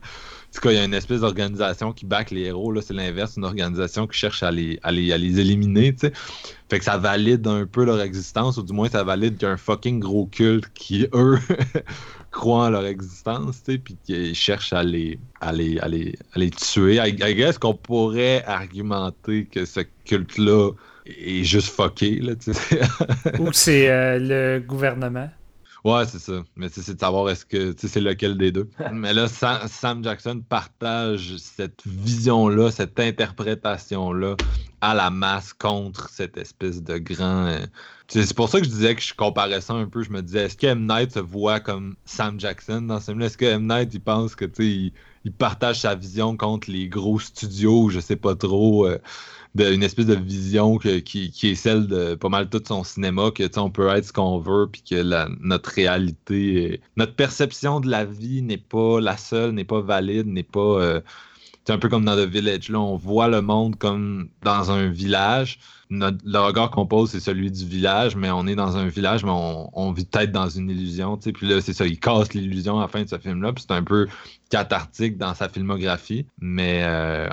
En tout cas, il y a une espèce d'organisation qui back les héros. Là, c'est l'inverse, une organisation qui cherche à les, à les, à les éliminer. Fait que ça valide un peu leur existence, ou du moins ça valide qu'il y a un fucking gros culte qui, eux, croient en leur existence, tu sais, puis qui cherchent à les, à les, à les, à les tuer. I, I guess qu'on pourrait argumenter que ce culte-là est juste fucké, là, tu sais. Ou c'est euh, le gouvernement. Ouais, c'est ça. Mais c'est de savoir est-ce que tu sais, c'est lequel des deux. Mais là, Sam, Sam Jackson partage cette vision-là, cette interprétation-là à la masse contre cette espèce de grand. C'est pour ça que je disais que je comparais ça un peu. Je me disais, est-ce que M. Night se voit comme Sam Jackson dans ce film-là? Est-ce que M. Night, il pense que il, il partage sa vision contre les gros studios, je sais pas trop. euh, de- une espèce de vision que- qui, qui est celle de pas mal tout son cinéma, que on peut être ce qu'on veut, puis que notre réalité, notre perception de la vie n'est pas la seule, n'est pas valide, n'est pas. euh, c'est un peu comme dans The Village. Là, on voit le monde comme dans un village. Notre- le regard qu'on pose, c'est celui du village, mais on est dans un village, mais on, vit peut-être dans une illusion. tu. Puis là, c'est ça, il casse l'illusion à la fin de ce film-là. Puis c'est un peu cathartique dans sa filmographie. Mais euh,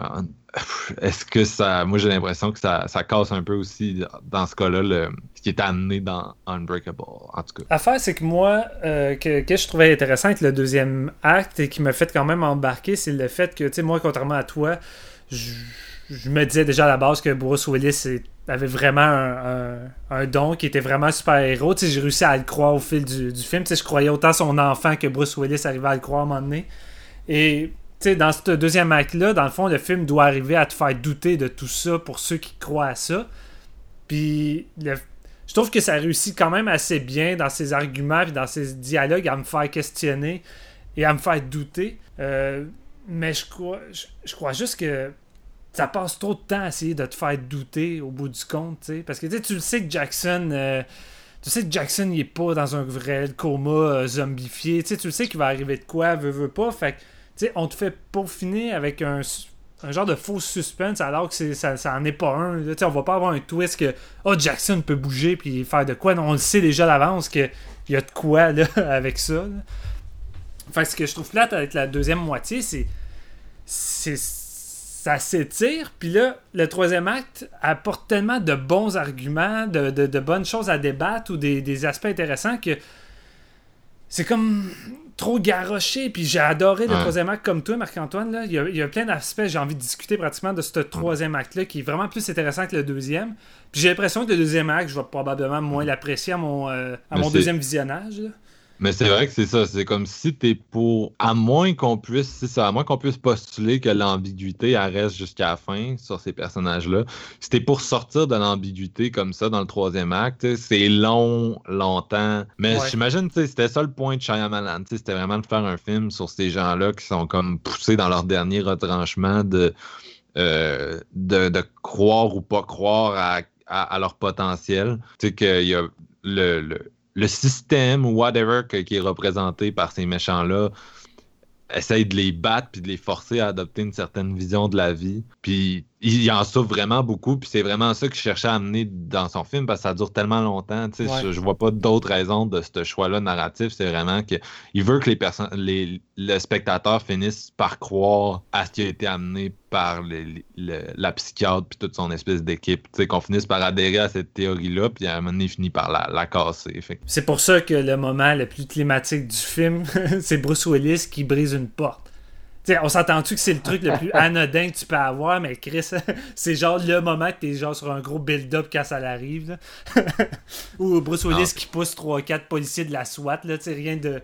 est-ce que ça. Moi, j'ai l'impression que ça, ça, casse un peu aussi, dans ce cas-là, le, ce qui est amené dans Unbreakable, en tout cas. L'affaire, c'est que moi, euh, que, que, je trouvais intéressant avec le deuxième acte et qui m'a fait quand même embarquer, c'est le fait que, tu sais, moi, contrairement à toi, je, je, me disais déjà à la base que Bruce Willis avait vraiment un, don, qui était vraiment super-héros. J'ai réussi à le croire au fil du, film. Tu sais, je croyais autant son enfant que Bruce Willis arrivait à le croire à un moment donné. Et dans ce deuxième acte-là, dans le fond, le film doit arriver à te faire douter de tout ça pour ceux qui croient à ça. Puis, je trouve que ça réussit quand même assez bien dans ses arguments et dans ses dialogues à me faire questionner et à me faire douter. Euh, mais je crois, je, crois juste que ça passe trop de temps à essayer de te faire douter au bout du compte, sais Parce que tu le sais que Jackson. Euh, tu sais que Jackson il est pas dans un vrai coma euh, zombifié. tu le sais qu'il va arriver de quoi, veut, veut pas. Fait que sais, on te fait peaufiner avec un, genre de faux suspense alors que ça, ça en est pas un. Là, on va pas avoir un twist que oh, Jackson peut bouger puis faire de quoi. Non, on le sait déjà d'avance qu'il y a de quoi là, avec ça. Fait ce que je trouve plate avec la deuxième moitié, c'est. c'est ça s'étire, puis là, le troisième acte apporte tellement de bons arguments, de, de, bonnes choses à débattre ou des, des aspects intéressants que c'est comme trop garoché. Puis j'ai adoré le troisième acte comme toi, Marc-Antoine. Il, y a, plein d'aspects, j'ai envie de discuter pratiquement de ce troisième acte-là qui est vraiment plus intéressant que le deuxième. Puis j'ai l'impression que le deuxième acte, je vais probablement moins l'apprécier à mon, euh, à mon deuxième visionnage. Mais c'est vrai que c'est ça. C'est comme si t'es pour. À moins qu'on puisse. C'est ça. À moins qu'on puisse postuler que l'ambiguïté reste jusqu'à la fin sur ces personnages-là. Si t'es pour sortir de l'ambiguïté comme ça dans le troisième acte, c'est long, longtemps. Mais j'imagine, c'était ça le point de Shyamalan. C'était vraiment de faire un film sur ces gens-là qui sont comme poussés dans leur dernier retranchement de. Euh, de, de, croire ou pas croire à, à, leur potentiel. Tu sais, qu'il y a le, le le système ou whatever qui est représenté par ces méchants-là essaye de les battre puis de les forcer à adopter une certaine vision de la vie. Puis il en souffre vraiment beaucoup, puis c'est vraiment ça qu'il cherchait à amener dans son film, parce que ça dure tellement longtemps. Je, je vois pas d'autres raisons de ce choix-là narratif. C'est vraiment qu'il veut que les personnes, les, le spectateur finisse par croire à ce qui a été amené par la psychiatre puis toute son espèce d'équipe. Qu'on finisse par adhérer à cette théorie-là, puis à un moment donné, il finit par la, la casser. C'est pour ça que le moment le plus climatique du film, c'est Bruce Willis qui brise une porte on s'entend-tu que c'est le truc le plus anodin que tu peux avoir, mais Chris, c'est genre le moment que t'es genre sur un gros build-up quand ça arrive. Ou Bruce Willis qui pousse 3-4 policiers de la SWAT, là, rien de,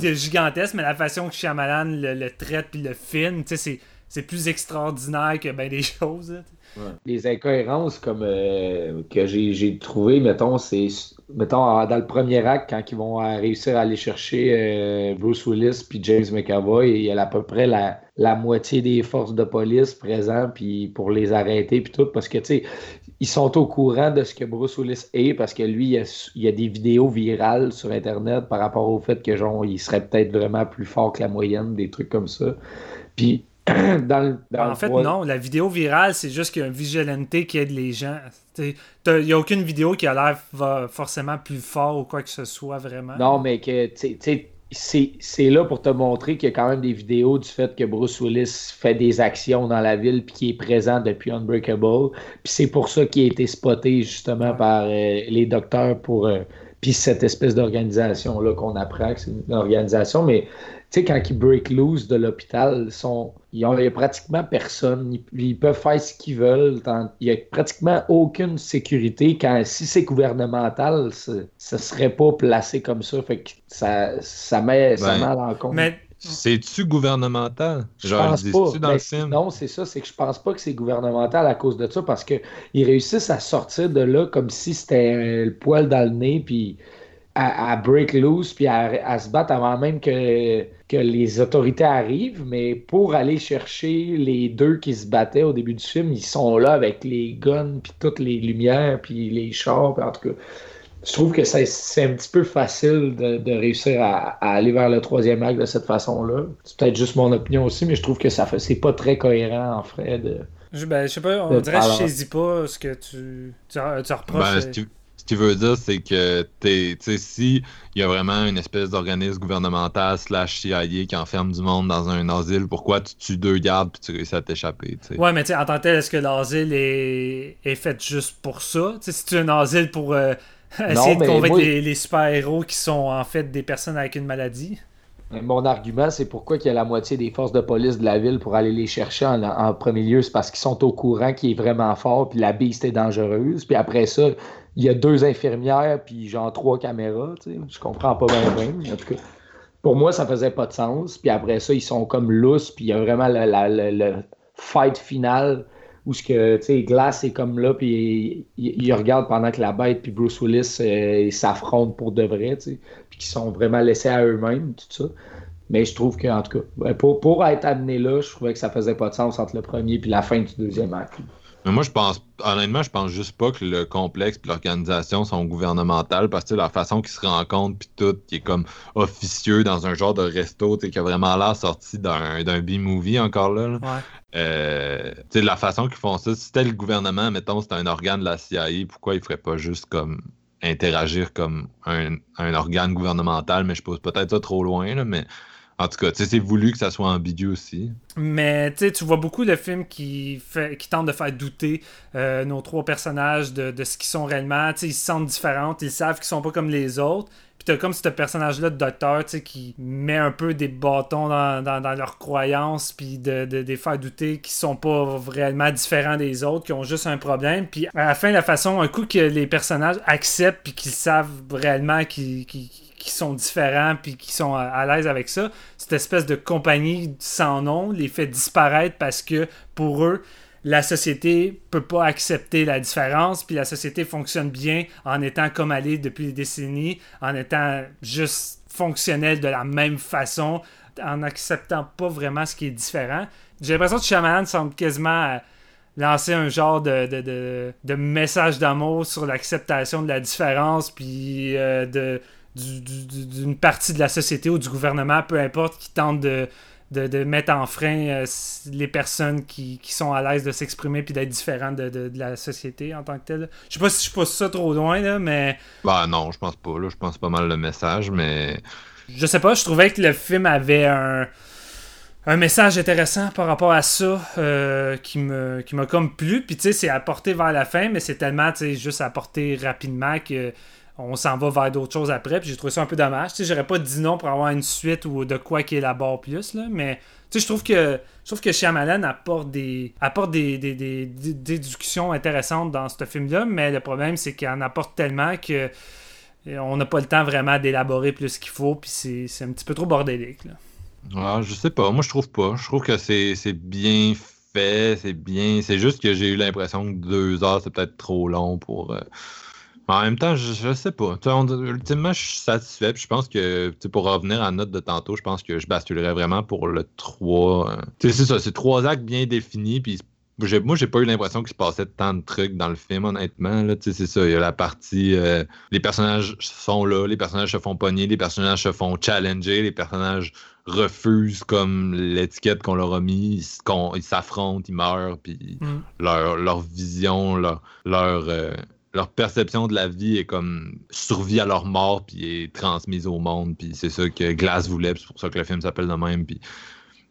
de, gigantesque, mais la façon que Shyamalan le, le traite puis le filme, c'est plus extraordinaire que ben des choses. Les incohérences comme euh, que j'ai trouvé, mettons, c'est mettons dans le premier acte, quand ils vont réussir à aller chercher euh, Bruce Willis puis James McAvoy, il y a à peu près la, la moitié des forces de police présentes puis pour les arrêter puis tout, parce que tu sais, ils sont au courant de ce que Bruce Willis est, parce que lui, il y a, des vidéos virales sur Internet par rapport au fait que genre, il serait peut-être vraiment plus fort que la moyenne, des trucs comme ça. Puis en fait, non. La vidéo virale, c'est juste qu'il y a un vigilante qui aide les gens. Il n'y a aucune vidéo qui a l'air forcément plus fort ou quoi que ce soit, vraiment. Non, mais que c'est là pour te montrer qu'il y a quand même des vidéos du fait que Bruce Willis fait des actions dans la ville puis qu'il est présent depuis Unbreakable. Puis c'est pour ça qu'il a été spoté justement par euh, les docteurs pour. Euh, puis cette espèce d'organisation-là qu'on apprend que c'est une organisation, mais sais, quand ils break loose de l'hôpital, il n'y a pratiquement personne. Ils, peuvent faire ce qu'ils veulent. Il n'y a pratiquement aucune sécurité. Quand, si c'est gouvernemental, ce ne serait pas placé comme ça. Fait que ça, ça met, ça ben, met compte. Mais... C'est-tu gouvernemental? Je pense pas. Dans le ben, Non, c'est ça, c'est que je pense pas que c'est gouvernemental à cause de ça, parce qu'ils réussissent à sortir de là comme si c'était le poil dans le nez, puis à, break loose puis à, se battre avant même que, que les autorités arrivent. Mais pour aller chercher les deux qui se battaient au début du film, ils sont là avec les guns puis toutes les lumières puis les chars. en tout cas, je trouve que c'est un petit peu facile de, réussir à, aller vers le troisième acte de cette façon-là. C'est peut-être juste mon opinion aussi, mais je trouve que ça fait c'est pas très cohérent en fait. De, je, ben, je sais pas, on dirait que je saisis pas ce que tu, tu, reproches. Ben, qu'il veut dire, c'est que t'es, si il y a vraiment une espèce d'organisme gouvernemental slash CIA qui enferme du monde dans un asile, pourquoi tu tues deux gardes puis tu réussis à t'échapper? Ouais, mais tu en tant que tel, est-ce que l'asile est... est fait juste pour ça? T'sais, si tu es un asile pour euh, essayer de convaincre les, les super-héros qui sont en fait des personnes avec une maladie? Mon argument, c'est pourquoi il y a la moitié des forces de police de la ville pour aller les chercher en, premier lieu. C'est parce qu'ils sont au courant qu'il est vraiment fort, puis la biste est dangereuse. Puis après ça, il y a deux infirmières, puis genre trois caméras. Je comprends pas bien. En tout cas, pour moi, ça faisait pas de sens. Puis après ça, ils sont comme lousses, puis il y a vraiment le fight final où ce que, tu sais, Glass est comme là, puis il, regarde pendant que la bête puis Bruce Willis euh, s'affrontent pour de vrai, tu sais, puis qu'ils sont vraiment laissés à eux-mêmes, tout ça. Mais je trouve qu'en tout cas, pour, pour être amené là, je trouvais que ça faisait pas de sens entre le premier et la fin du deuxième acte. Mais moi, je pense, honnêtement, je pense juste pas que le complexe et l'organisation sont gouvernementales parce que la façon qu'ils se rencontrent puis tout, qui est comme officieux dans un genre de resto, qui a vraiment l'air sorti d'un B-movie encore là. là. Ouais. Euh, la façon qu'ils font ça, si c'était le gouvernement, mettons, c'était un organe de la CIA, pourquoi ils feraient pas juste comme interagir comme un, un organe gouvernemental, mais je pose peut-être ça trop loin, là, mais en tout cas, c'est voulu que ça soit ambigu aussi. Mais tu vois beaucoup de films qui, tentent de faire douter euh, nos trois personnages de, ce qu'ils sont réellement. ils se sentent différents, ils savent qu'ils sont pas comme les autres. Puis t'as comme ce personnage-là de docteur qui met un peu des bâtons dans, leurs croyances, puis de, de, les faire douter qu'ils sont pas réellement différents des autres, qui ont juste un problème. Puis à la fin, la façon, un coup que les personnages acceptent, puis qu'ils savent réellement qu'ils qui sont différents puis qui sont à, l'aise avec ça, cette espèce de compagnie sans nom les fait disparaître parce que pour eux, la société peut pas accepter la différence, puis la société fonctionne bien en étant comme elle est depuis des décennies, en étant juste fonctionnelle de la même façon, en acceptant pas vraiment ce qui est différent. J'ai l'impression que Shyamalan semble quasiment lancer un genre de, de, de, message d'amour sur l'acceptation de la différence, puis euh, de d'une partie de la société ou du gouvernement, peu importe, qui tente de, de, mettre en frein euh, les personnes qui, sont à l'aise de s'exprimer puis d'être différentes de, la société en tant que telle. Je sais pas si je pousse ça trop loin, là, mais. Bah non, je pense pas. Là. Je pense pas mal le message, mais. Je sais pas, je trouvais que le film avait un, un message intéressant par rapport à ça euh, qui me qui m'a comme plu. Puis tu sais, c'est apporté vers la fin, mais c'est tellement tu sais, juste apporté rapidement que on s'en va vers d'autres choses après. Puis j'ai trouvé ça un peu dommage. Tu sais, j'aurais pas dit non pour avoir une suite ou de quoi qui élabore plus, là, mais je trouve que je trouve que Shyamalan apporte des apporte des, déductions intéressantes dans ce film-là, mais le problème c'est qu'il en apporte tellement que euh, on n'a pas le temps vraiment d'élaborer plus qu'il faut, puis c'est un petit peu trop bordélique. Là. Ah, je sais pas, moi je trouve pas. Je trouve que c'est bien fait, c'est bien. C'est juste que j'ai eu l'impression que deux heures c'est peut-être trop long pour. Euh, en même temps, je, je sais pas. ultimement, je suis satisfait. je pense que, pour revenir à la note de tantôt, je pense que je basculerais vraiment pour le 3. Euh, c'est ça, c'est trois actes bien définis. Puis moi, j'ai pas eu l'impression qu'il se passait tant de trucs dans le film, honnêtement. C'est ça, il y a la partie. Euh, les personnages sont là, les personnages se font pogner, les personnages se font challenger, les personnages refusent comme l'étiquette qu'on leur a mis, ils s'affrontent, ils meurent, puis mm. leur, leur, vision, leur. leur euh, leur perception de la vie est comme survie à leur mort puis est transmise au monde puis c'est ça que Glass voulait c'est pour ça que le film s'appelle de même puis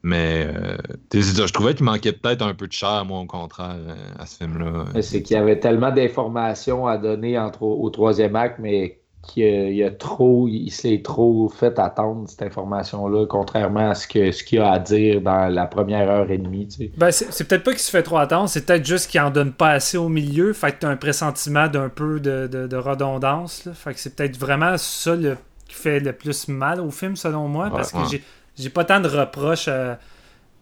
mais euh, je trouvais qu'il manquait peut-être un peu de chair moi au contraire euh, à ce film là c'est qu'il y avait tellement d'informations à donner entre, au troisième acte mais qu'il a, trop, il s'est trop fait attendre cette information-là, contrairement à ce que ce qu'il a à dire dans la première heure et demie. Ben, c'est peut-être pas qu'il se fait trop attendre, c'est peut-être juste qu'il en donne pas assez au milieu, fait que t'as un pressentiment d'un peu de, redondance. Fait que c'est peut-être vraiment ça qui fait le plus mal au film, selon moi, parce que j'ai pas tant de reproches euh,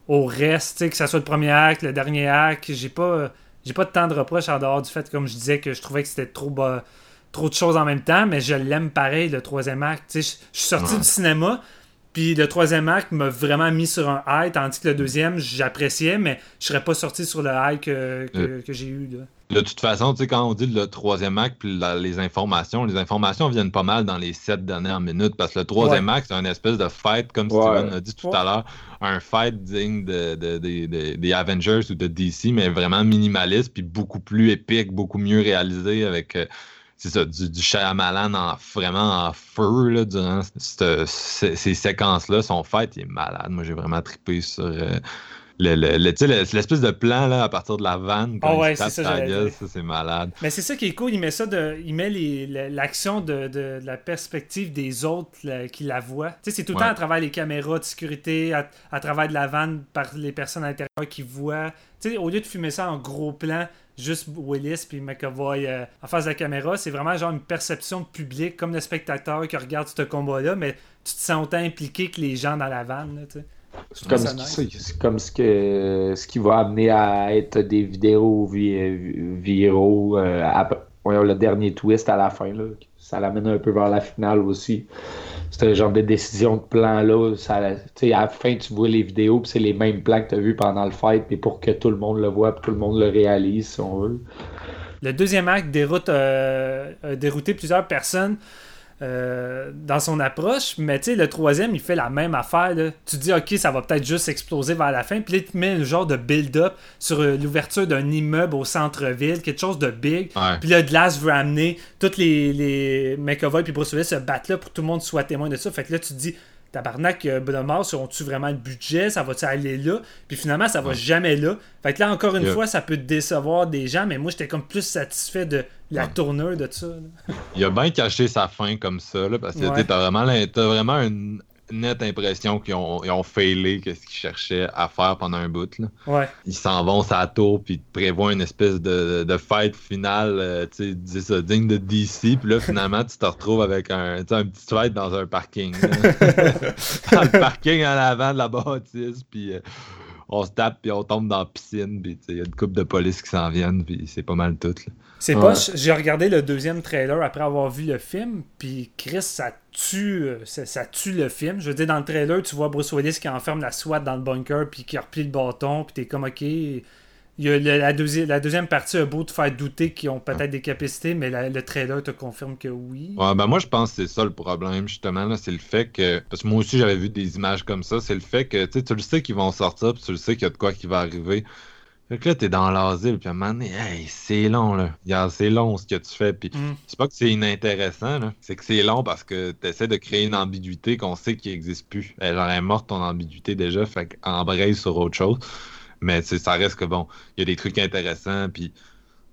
au reste, que ce soit le premier acte, le dernier acte, j'ai pas j'ai pas tant de reproches en dehors du fait, comme je disais, que je trouvais que c'était trop bas trop de choses en même temps, mais je l'aime pareil, le troisième acte. Je suis sorti du cinéma, puis le troisième acte m'a vraiment mis sur un high, tandis que le deuxième, j'appréciais, mais je serais pas sorti sur le high que, euh, j'ai eu. De toute façon, tu sais, quand on dit le troisième acte puis les informations, les informations viennent pas mal dans les sept dernières minutes parce que le troisième acte, c'est une espèce de fight, comme Steven a dit tout à l'heure, un fight digne de, des Avengers ou de DC, mais vraiment minimaliste puis beaucoup plus épique, beaucoup mieux réalisé avec. Euh, c'est ça, du, du Shyamalan en, vraiment en feu là, durant cette- ces, ces séquences-là. Son fight, il est malade. Moi, j'ai vraiment trippé sur euh, le, l'espèce de plan là, à partir de la vanne. Quand Ah il ouais, se tape c'est ça, gueule, ça, c'est malade. Mais c'est ça qui est cool, il met ça de. Il met les- l'action de, de- de la perspective des autres là, qui la voient. C'est tout le Ouais. temps à travers les caméras de sécurité, à, à travers de la vanne par les personnes à l'intérieur qui voient. Au lieu de filmer ça en gros plan, juste Willis puis McAvoy euh, en face de la caméra, c'est vraiment genre une perception de public, comme le spectateur qui regarde ce combat-là, mais tu te sens autant impliqué que les gens dans la vanne. C'est comme, ce comme ce, que, ce qui va amener à être des vidéos vi- viraux. euh, le dernier twist à la fin. Là, ça l'amène un peu vers la finale aussi. Un genre de décision de plan-là. À la fin, tu vois les vidéos, puis c'est les mêmes plans que tu as vus pendant le fight, mais pour que tout le monde le voit, puis tout le monde le réalise, si on veut. Le deuxième acte déroute, euh, a dérouté plusieurs personnes euh, dans son approche, mais tu sais, le troisième, il fait la même affaire. là. Tu dis, ok, ça va peut-être juste exploser vers la fin, puis là, il te met un genre de build-up sur euh, l'ouverture d'un immeuble au centre-ville, quelque chose de big. Ouais. Puis là, Glass veut amener tous les, les McAvoy puis Bruce Willis se battent là pour que tout le monde soit témoin de ça. Fait que là, tu te dis, tabarnak, euh, Bonhomme ont-tu vraiment le budget? Ça va-tu aller là? Puis finalement, ça va jamais là. Fait que là, encore une Yeah. fois, ça peut décevoir des gens, mais moi, j'étais comme plus satisfait de la Ouais. tournure de ça. là. Il a bien caché sa fin comme ça, là, parce que Ouais. vraiment, t'as vraiment une nette impression qu'ils ont, ils ont failé qu'est-ce qu'ils cherchaient à faire pendant un bout. Là. Ouais. Ils s'en vont sa tour puis ils prévoient une espèce de, de fight finale, euh, tu sais, dis ça, digne de DC, puis là finalement tu te retrouves avec un, un petit fight dans un parking. dans le parking en avant de la bâtisse, puis euh, on se tape puis on tombe dans la piscine, puis il y a une couple de police qui s'en viennent, puis c'est pas mal tout. là. C'est Ouais. pas. J'ai regardé le deuxième trailer après avoir vu le film, puis Chris, ça tue, ça, ça tue le film. Je veux dire, dans le trailer, tu vois Bruce Willis qui enferme la SWAT dans le bunker, puis qui replie le bâton, puis t'es comme, ok. Il y a le- la, deuxi- la deuxième partie a beau te faire douter qu'ils ont peut-être des capacités, mais la- le trailer te confirme que oui. Ouais, ben moi, je pense que c'est ça le problème, justement. C'est le fait que. Parce que moi aussi, j'avais vu des images comme ça. C'est le fait que tu le sais qu'ils vont sortir, puis tu le sais qu'il y a de quoi qui va arriver. Fait que là, t'es dans l'asile, puis à un moment donné, hey, c'est long, là. C'est long ce que tu fais. Puis Mm. c'est pas que c'est inintéressant, là. C'est que c'est long parce que t'essaies de créer une ambiguïté qu'on sait qu'il n'existe plus. Elle aurait morte ton ambiguïté déjà, fait qu'embraye sur autre chose. Mais ça reste que bon, il y a des trucs intéressants, puis.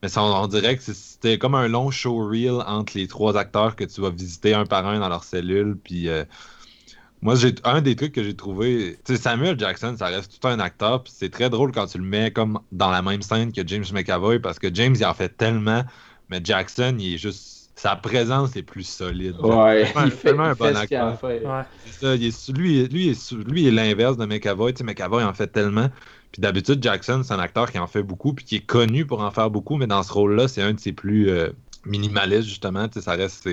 Mais ça, on, on dirait que c'était comme un long show reel entre les trois acteurs que tu vas visiter un par un dans leur cellule. Puis euh, moi, j'ai un des trucs que j'ai trouvé. Samuel Jackson, ça reste tout un acteur. Puis c'est très drôle quand tu le mets comme dans la même scène que James McAvoy parce que James, il en fait tellement. Mais Jackson, il est juste. Sa présence est plus solide. Ouais, il fait, tellement un bon ce qu'il a acteur. lui, lui, est, lui est l'inverse de McAvoy. Tu sais, McAvoy en fait tellement. Puis d'habitude, Jackson, c'est un acteur qui en fait beaucoup, puis qui est connu pour en faire beaucoup, mais dans ce rôle-là, c'est un de ses plus euh, minimalistes, justement. Tu sais, ça reste.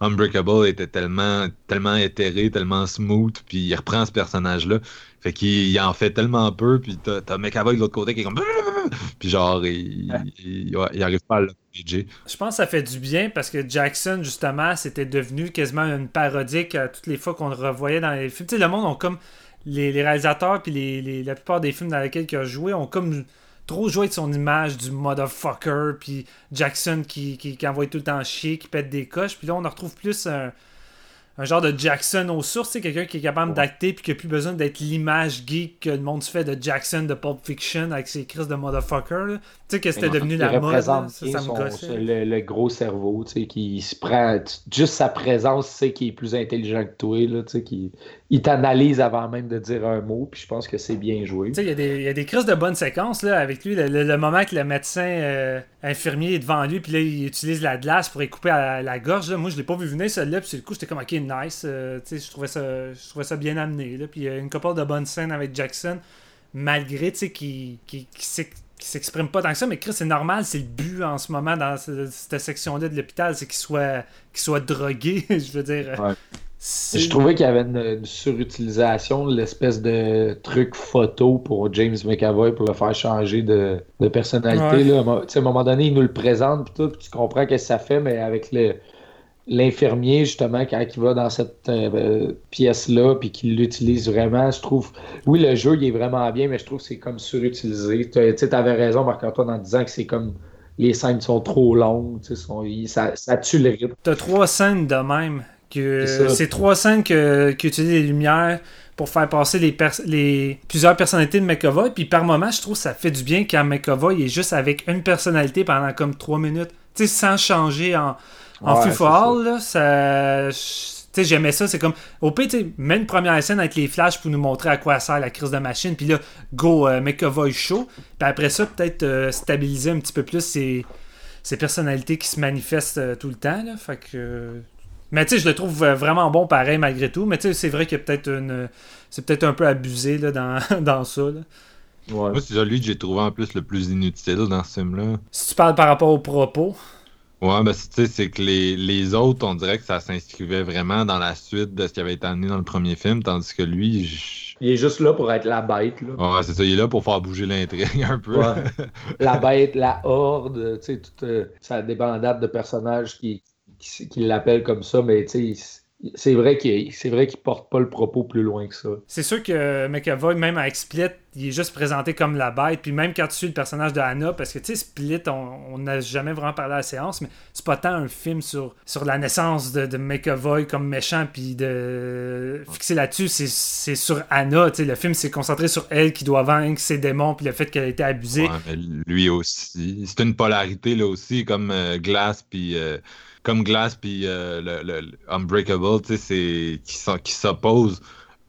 Unbreakable était tellement, tellement éthéré, tellement smooth, puis il reprend ce personnage-là. Fait qu'il il en fait tellement peu, puis t'as t'as McAvoy de l'autre côté qui est comme. Puis genre, il, il, il pas à le. Je pense que ça fait du bien parce que Jackson, justement, c'était devenu quasiment une parodique à toutes les fois qu'on le revoyait dans les films. Tu sais, le monde ont comme. Les, les réalisateurs puis les, les- la plupart des films dans lesquels il a joué ont comme trop joué de son image du motherfucker puis Jackson qui, qui, qui envoie tout le temps chier, qui pète des coches. Puis là, on en retrouve plus un, un genre de Jackson aux sources, sais, quelqu'un qui est capable d'acter puis qui a plus besoin d'être l'image geek que le monde se fait de Jackson de Pulp Fiction avec ses crises de motherfucker. Tu sais que c'était devenu la mode. là. Ça, me son- le, le gros cerveau, tu sais, qui se prend. Juste sa présence, tu sais, qui est plus intelligent que toi, là, tu sais, qui il t'analyse avant même de dire un mot, puis je pense que c'est bien joué. Il y, a des- il y a des crises de bonnes séquences là, avec lui. Le, le- le moment que le médecin euh, infirmier est devant lui, puis là, il utilise la glace pour y couper à la, la gorge. là. Moi, je l'ai pas vu venir, celle-là. Puis, le coup, j'étais comme, ok, nice. euh, je trouvais ça, je trouvais ça bien amené. Là. Puis, il y a une couple de bonnes scènes avec Jackson, malgré, sais, qui, qui, qui s'ex- qui s'exprime pas tant que ça. Mais Chris, c'est normal, c'est le but en ce moment dans ce- cette section-là de l'hôpital, c'est qu'il soit, qu'il soit drogué. je veux dire. Ouais. Je trouvais qu'il y avait une, une surutilisation de l'espèce de truc photo pour James McAvoy pour le faire changer de, de personnalité. Ouais. Là. À un moment donné, il nous le présente, puis tout, puis tu comprends ce que ça fait, mais avec le l'infirmier, justement, quand il va dans cette euh, pièce-là, puis qu'il l'utilise vraiment, je trouve... Oui, le jeu, il est vraiment bien, mais je trouve que c'est comme surutilisé. Tu avais raison, Marc-Antoine, en disant que c'est comme les scènes sont trop longues, sont- ça, ça tue le rythme. T'as trois scènes de même. Que C'est ça. C'est trois scènes que, qui utilisent les lumières pour faire passer les, pers- les plusieurs personnalités de McAvoy. Puis par moment, je trouve que ça fait du bien quand McAvoy est juste avec une personnalité pendant comme trois minutes. Tu sais, sans changer en, en Ouais, là, ça. Tu sais, j'aimais ça. C'est comme. Au pire, tu sais, mets une première scène avec les flashs pour nous montrer à quoi sert la crise de machine. Puis là, go, euh, McAvoy show. Puis après ça, peut-être euh, stabiliser un petit peu plus ces, ces personnalités qui se manifestent euh, tout le temps. Là. Fait que. Euh, Mais tu sais, je le trouve euh, vraiment bon pareil malgré tout. Mais tu sais, c'est vrai qu'il y a peut-être une. C'est peut-être un peu abusé là, dans, dans ça. là. Ouais. Moi, c'est celui que j'ai trouvé en plus le plus inutile dans ce film-là. Si tu parles par rapport aux propos. Ouais, ben, c'est- tu sais, c'est que les, les autres, on dirait que ça s'inscrivait vraiment dans la suite de ce qui avait été amené dans le premier film, tandis que lui, je- Il est juste là pour être la bête, là. ouais, c'est ça, il est là pour faire bouger l'intrigue un peu. Ouais. la bête, la horde, tu sais, toute euh, sa débandade de personnages qui, qui, qui l'appellent comme ça, mais tu sais, c'est vrai qu'il c'est vrai qu'il porte pas le propos plus loin que ça. C'est sûr que McAvoy, même avec Split, il est juste présenté comme la bête. Puis même quand tu suis le personnage de Anna, parce que tu sais, Split, on n'a jamais vraiment parlé à la séance, mais c'est pas tant un film sur, sur la naissance de, de McAvoy comme méchant, puis de fixer là-dessus, c'est- c'est sur Anna. Tu sais, le film s'est concentré sur elle qui doit vaincre ses démons, puis le fait qu'elle a été abusée. Ouais, mais lui aussi. C'est une polarité là aussi, comme euh, Glass puis euh, comme Glass puis euh, le, le- le Unbreakable, tu sais, c'est qui sont- qui s'opposent.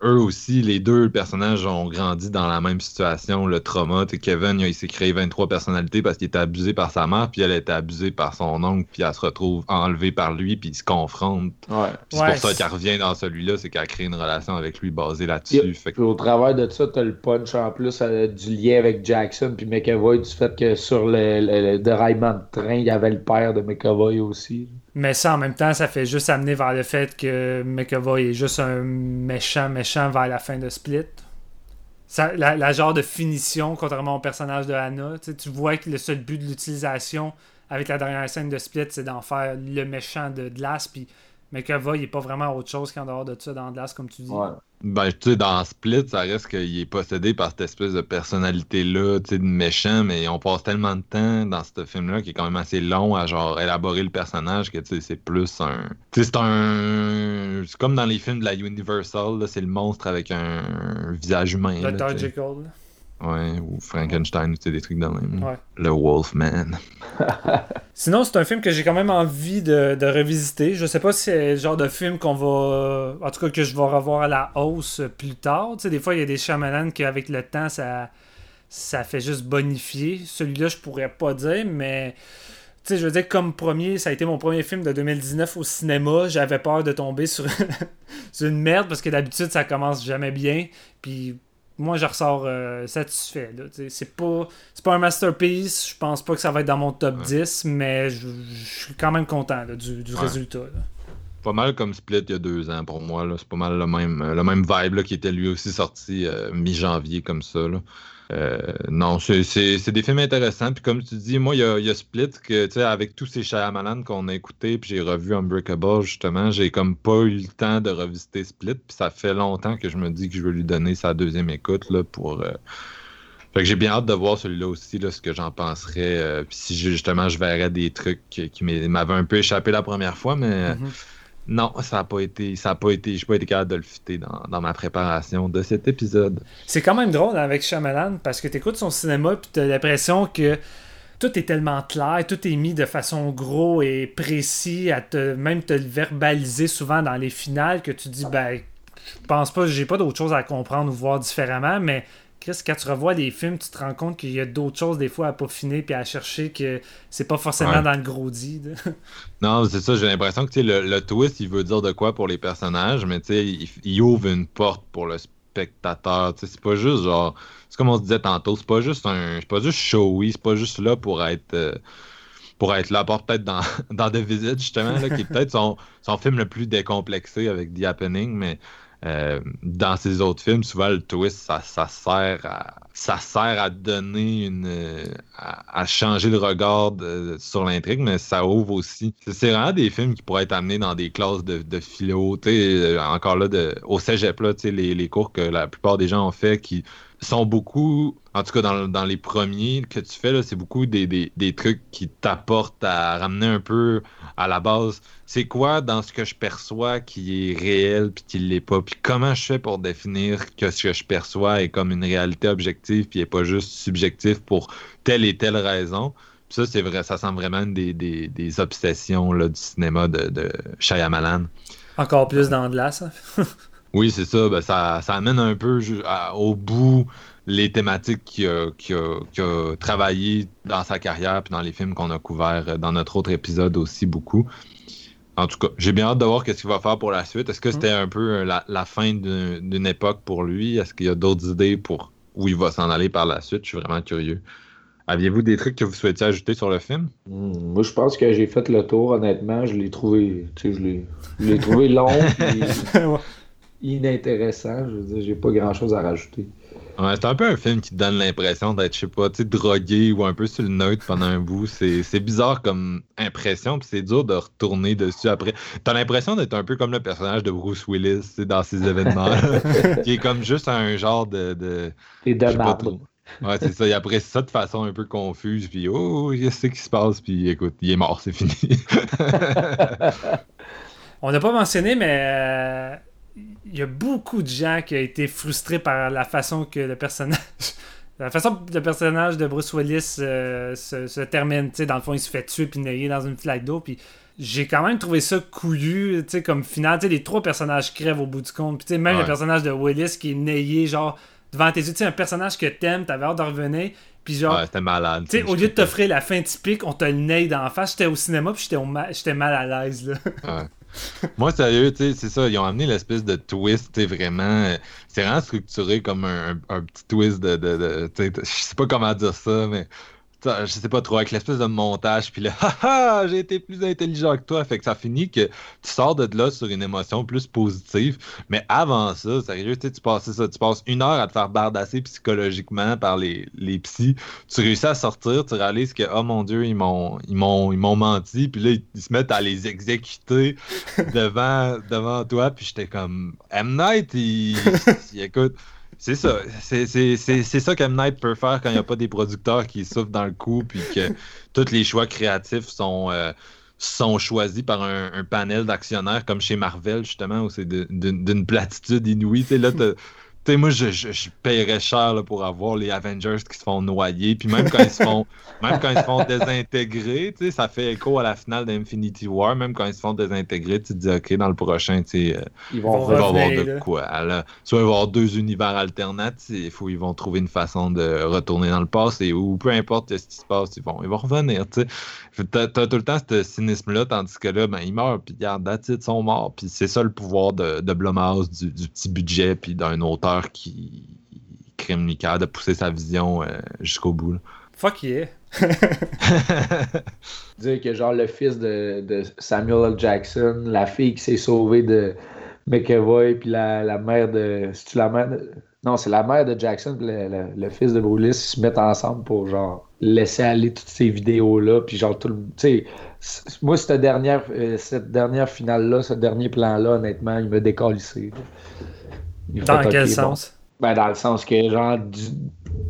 Eux aussi, les deux personnages ont grandi dans la même situation, le trauma. Kevin, il s'est créé 23 personnalités parce qu'il était abusé par sa mère, puis elle était abusée par son oncle, puis elle se retrouve enlevée par lui, puis ils se confrontent. Ouais. Puis Ouais, c'est pour ça qu'elle revient dans celui-là, c'est qu'elle crée une relation avec lui basée là-dessus. Fait que- puis au travers de ça, t'as le punch en plus euh, du lien avec Jackson puis McAvoy, du fait que sur le, le, le déraillement de train, il y avait le père de McAvoy aussi. Mais ça, en même temps, ça fait juste amener vers le fait que McAvoy est juste un méchant, méchant vers la fin de Split. Ça, la, la genre de finition, contrairement au personnage de Hannah, tu vois que le seul but de l'utilisation avec la dernière scène de Split, c'est d'en faire le méchant de Glass, puis McAvoy, il n'est pas vraiment autre chose qu'en dehors de ça dans Glass, comme tu dis. Ouais. Ben, tu sais, dans Split, ça reste qu'il est possédé par cette espèce de personnalité-là, tu sais, de méchant, mais on passe tellement de temps dans ce film-là qui est quand même assez long à, genre, élaborer le personnage que, tu sais, c'est plus un... Tu sais, c'est un... C'est comme dans les films de la Universal, là, c'est le monstre avec un visage humain, Le là, Ouais, ou Frankenstein, ou tu sais, des trucs de même. Ouais. Le Wolfman. Sinon, c'est un film que j'ai quand même envie de, de revisiter. Je sais pas si c'est le genre de film qu'on va. En tout cas, que je vais revoir à la hausse plus tard. Tu sais, des fois, il y a des Shyamalan qu'avec le temps, ça, ça fait juste bonifier. Celui-là, je pourrais pas dire, mais. Tu sais, je veux dire, comme premier, ça a été mon premier film de 2019 au cinéma. J'avais peur de tomber sur, sur une merde parce que d'habitude, ça commence jamais bien. Puis moi, je ressors euh, satisfait. C'est pas, c'est pas un masterpiece. Je pense pas que ça va être dans mon top 10, mais je, je suis quand même content là, du, du Ouais. résultat. là. Pas mal comme Split il y a deux ans pour moi. C'est pas mal le même, le même vibe là, qui était lui aussi sorti euh, mi-janvier comme ça. là. Euh, non, c'est- des films intéressants. Puis comme tu dis, moi, il y a, y a Split que, avec tous ces Shyamalan qu'on a écoutés, puis j'ai revu Unbreakable, justement, j'ai comme pas eu le temps de revisiter Split. Puis ça fait longtemps que je me dis que je veux lui donner sa deuxième écoute, là, pour... euh, Fait que j'ai bien hâte de voir celui-là aussi, là, ce que j'en penserais. euh, puis si justement je verrais des trucs qui m'avaient un peu échappé la première fois, mais... Mhm. Non, ça n'a pas été. Ça a pas été. J'ai pas été capable de le dans, ma préparation de cet épisode. C'est quand même drôle avec Shyamalan parce que tu écoutes son cinéma puis tu as l'impression que tout est tellement clair, tout est mis de façon gros et précis, à te, même te le verbaliser souvent dans les finales que tu dis, ben, je pense pas, j'ai pas d'autre chose à comprendre ou voir différemment, mais Chris, quand tu revois les films, tu te rends compte qu'il y a d'autres choses des fois à peaufiner puis à chercher que c'est pas forcément Ouais. dans le gros dit. Non, c'est ça, j'ai l'impression que le, le twist, il veut dire de quoi pour les personnages, mais tu sais, il, il ouvre une porte pour le spectateur. C'est pas juste genre. C'est comme on se disait tantôt, c'est pas juste un. C'est pas juste showy, c'est pas juste là pour être. euh, pour être là, pour peut-être dans, dans The Visit, justement, là, qui est peut-être son, son film le plus décomplexé avec The Happening, mais euh, dans ses autres films, souvent le twist, ça, sert à ça sert à donner une euh, à, changer le regard sur l'intrigue, mais ça ouvre aussi. C'est- vraiment des films qui pourraient être amenés dans des classes de, de philo, euh, encore là, de, au cégep, là, les, les cours que la plupart des gens ont fait qui sont beaucoup, en tout cas dans, dans les premiers que tu fais, là, c'est beaucoup des, des, des trucs qui t'apportent à ramener un peu à la base. C'est quoi dans ce que je perçois qui est réel puis qui l'est pas? Puis comment je fais pour définir que ce que je perçois est comme une réalité objective puis est pas juste subjectif pour telle et telle raison? Puis ça, c'est vrai, ça semble vraiment des, des, des obsessions là, du cinéma de, de Shyamalan. Encore plus dans de hein. Oui, c'est ça. Ben, ça. Ça amène un peu à- au bout les thématiques qu'il a, qu'il a- qu'il a travaillé dans sa carrière puis dans les films qu'on a couverts euh, dans notre autre épisode aussi beaucoup. En tout cas, j'ai bien hâte de voir qu'est-ce qu'il va faire pour la suite. Est-ce que c'était un peu euh, la, la fin d'une époque pour lui? Est-ce qu'il y a d'autres idées pour où il va s'en aller par la suite? Je suis vraiment curieux. Aviez-vous des trucs que vous souhaitiez ajouter sur le film? Hmm, Moi, je pense que j'ai fait le tour, honnêtement. Je l'ai trouvé, tu sais, je l'ai, je l'ai trouvé long. inintéressant. Je veux dire, j'ai pas grand-chose à rajouter. Ouais, c'est un peu un film qui te donne l'impression d'être, je sais pas, drogué ou un peu sur le neutre pendant un bout. C'est c'est bizarre comme impression, puis c'est dur de retourner dessus après. T'as l'impression d'être un peu comme le personnage de Bruce Willis, tu sais, dans ces événements qui est comme juste un genre de... de T'es de je sais pas marde. trop. Ouais, c'est ça. Il apprécie ça de façon un peu confuse, puis oh, qu'est-ce qui se passe, puis écoute, il est mort, c'est fini. On n'a pas mentionné, mais euh, il y a beaucoup de gens qui ont été frustrés par la façon que le personnage. La façon que le personnage de Bruce Willis euh, se, se termine, tu sais, dans le fond, il se fait tuer puis noyer dans une flaque d'eau, puis j'ai quand même trouvé ça couillu, tu sais, comme final, tu sais, les trois personnages crèvent au bout du compte, puis tu sais, même Ouais. le personnage de Willis qui est nayé, genre, devant tes yeux, tu sais, un personnage que t'aimes, t'avais hâte de revenir, puis genre, ouais, malade. au lieu de t'offrir la fin typique, on te le naille d'en face, j'étais au cinéma, puis j'étais ma- j'étais mal à l'aise, là. Ouais. Moi, sérieux, c'est ça. Ils ont amené l'espèce de twist, vraiment. euh, C'est vraiment structuré comme un, petit twist de. de, de- je sais pas comment dire ça, mais. Je sais pas trop, avec l'espèce de montage, puis là, haha, j'ai été plus intelligent que toi. Fait que ça finit que tu sors de là sur une émotion plus positive. Mais avant ça, sérieux, tu sais, tu passes ça, tu passes une heure à te faire bardasser psychologiquement par les, les psys. Tu réussis à sortir, tu réalises que, oh mon Dieu, ils m'ont, ils m'ont, ils m'ont menti. Puis là, ils, ils se mettent à les exécuter devant, devant toi. Puis j'étais comme, M. Night, il, il- écoute. C'est ça. C'est c'est- c'est- c'est ça qu'M. Night peut faire quand il n'y a pas des producteurs qui souffrent dans le coup, puis que tous les choix créatifs sont, euh, sont choisis par un, un panel d'actionnaires, comme chez Marvel, justement, où c'est de- d'une d'une platitude inouïe. Là, tu sais, moi, je, je, je paierais cher là, pour avoir les Avengers qui se font noyer. Puis même quand ils se font, même quand ils se font désintégrer, tu sais, ça fait écho à la finale d'Infinity War. Même quand ils se font désintégrer, tu te dis, OK, dans le prochain, tu sais, euh, Ils Ils vont vont il va y avoir revenir, de là. quoi. là. Soit il va y avoir deux univers alternatifs, ou ils vont trouver une façon de retourner dans le passé, ou peu importe ce qui se passe, ils vont, ils vont revenir. tu sais. T'as t'as tout le temps ce cynisme-là, tandis que là, ben, ils meurent, puis regarde, that's it, ils sont morts. Puis c'est ça le pouvoir de, de Blumhouse, du, du petit budget, puis d'un auteur qui crime de pousser sa vision euh, jusqu'au bout. là. Fuck yeah. dire que genre le fils de, de Samuel L. Jackson, la fille qui s'est sauvée de McAvoy, puis la, la mère de. C'est-tu la mère de. Non, c'est la mère de Jackson, puis le, le- le fils de Bruce, ils se mettent ensemble pour genre laisser aller toutes ces vidéos-là, puis genre tout le. Tu sais, moi, cette dernière, euh, cette dernière finale-là, ce dernier plan-là, honnêtement, il m'a décalissé. là. Dans quel bon. sens? Ben, dans le sens que, genre, du-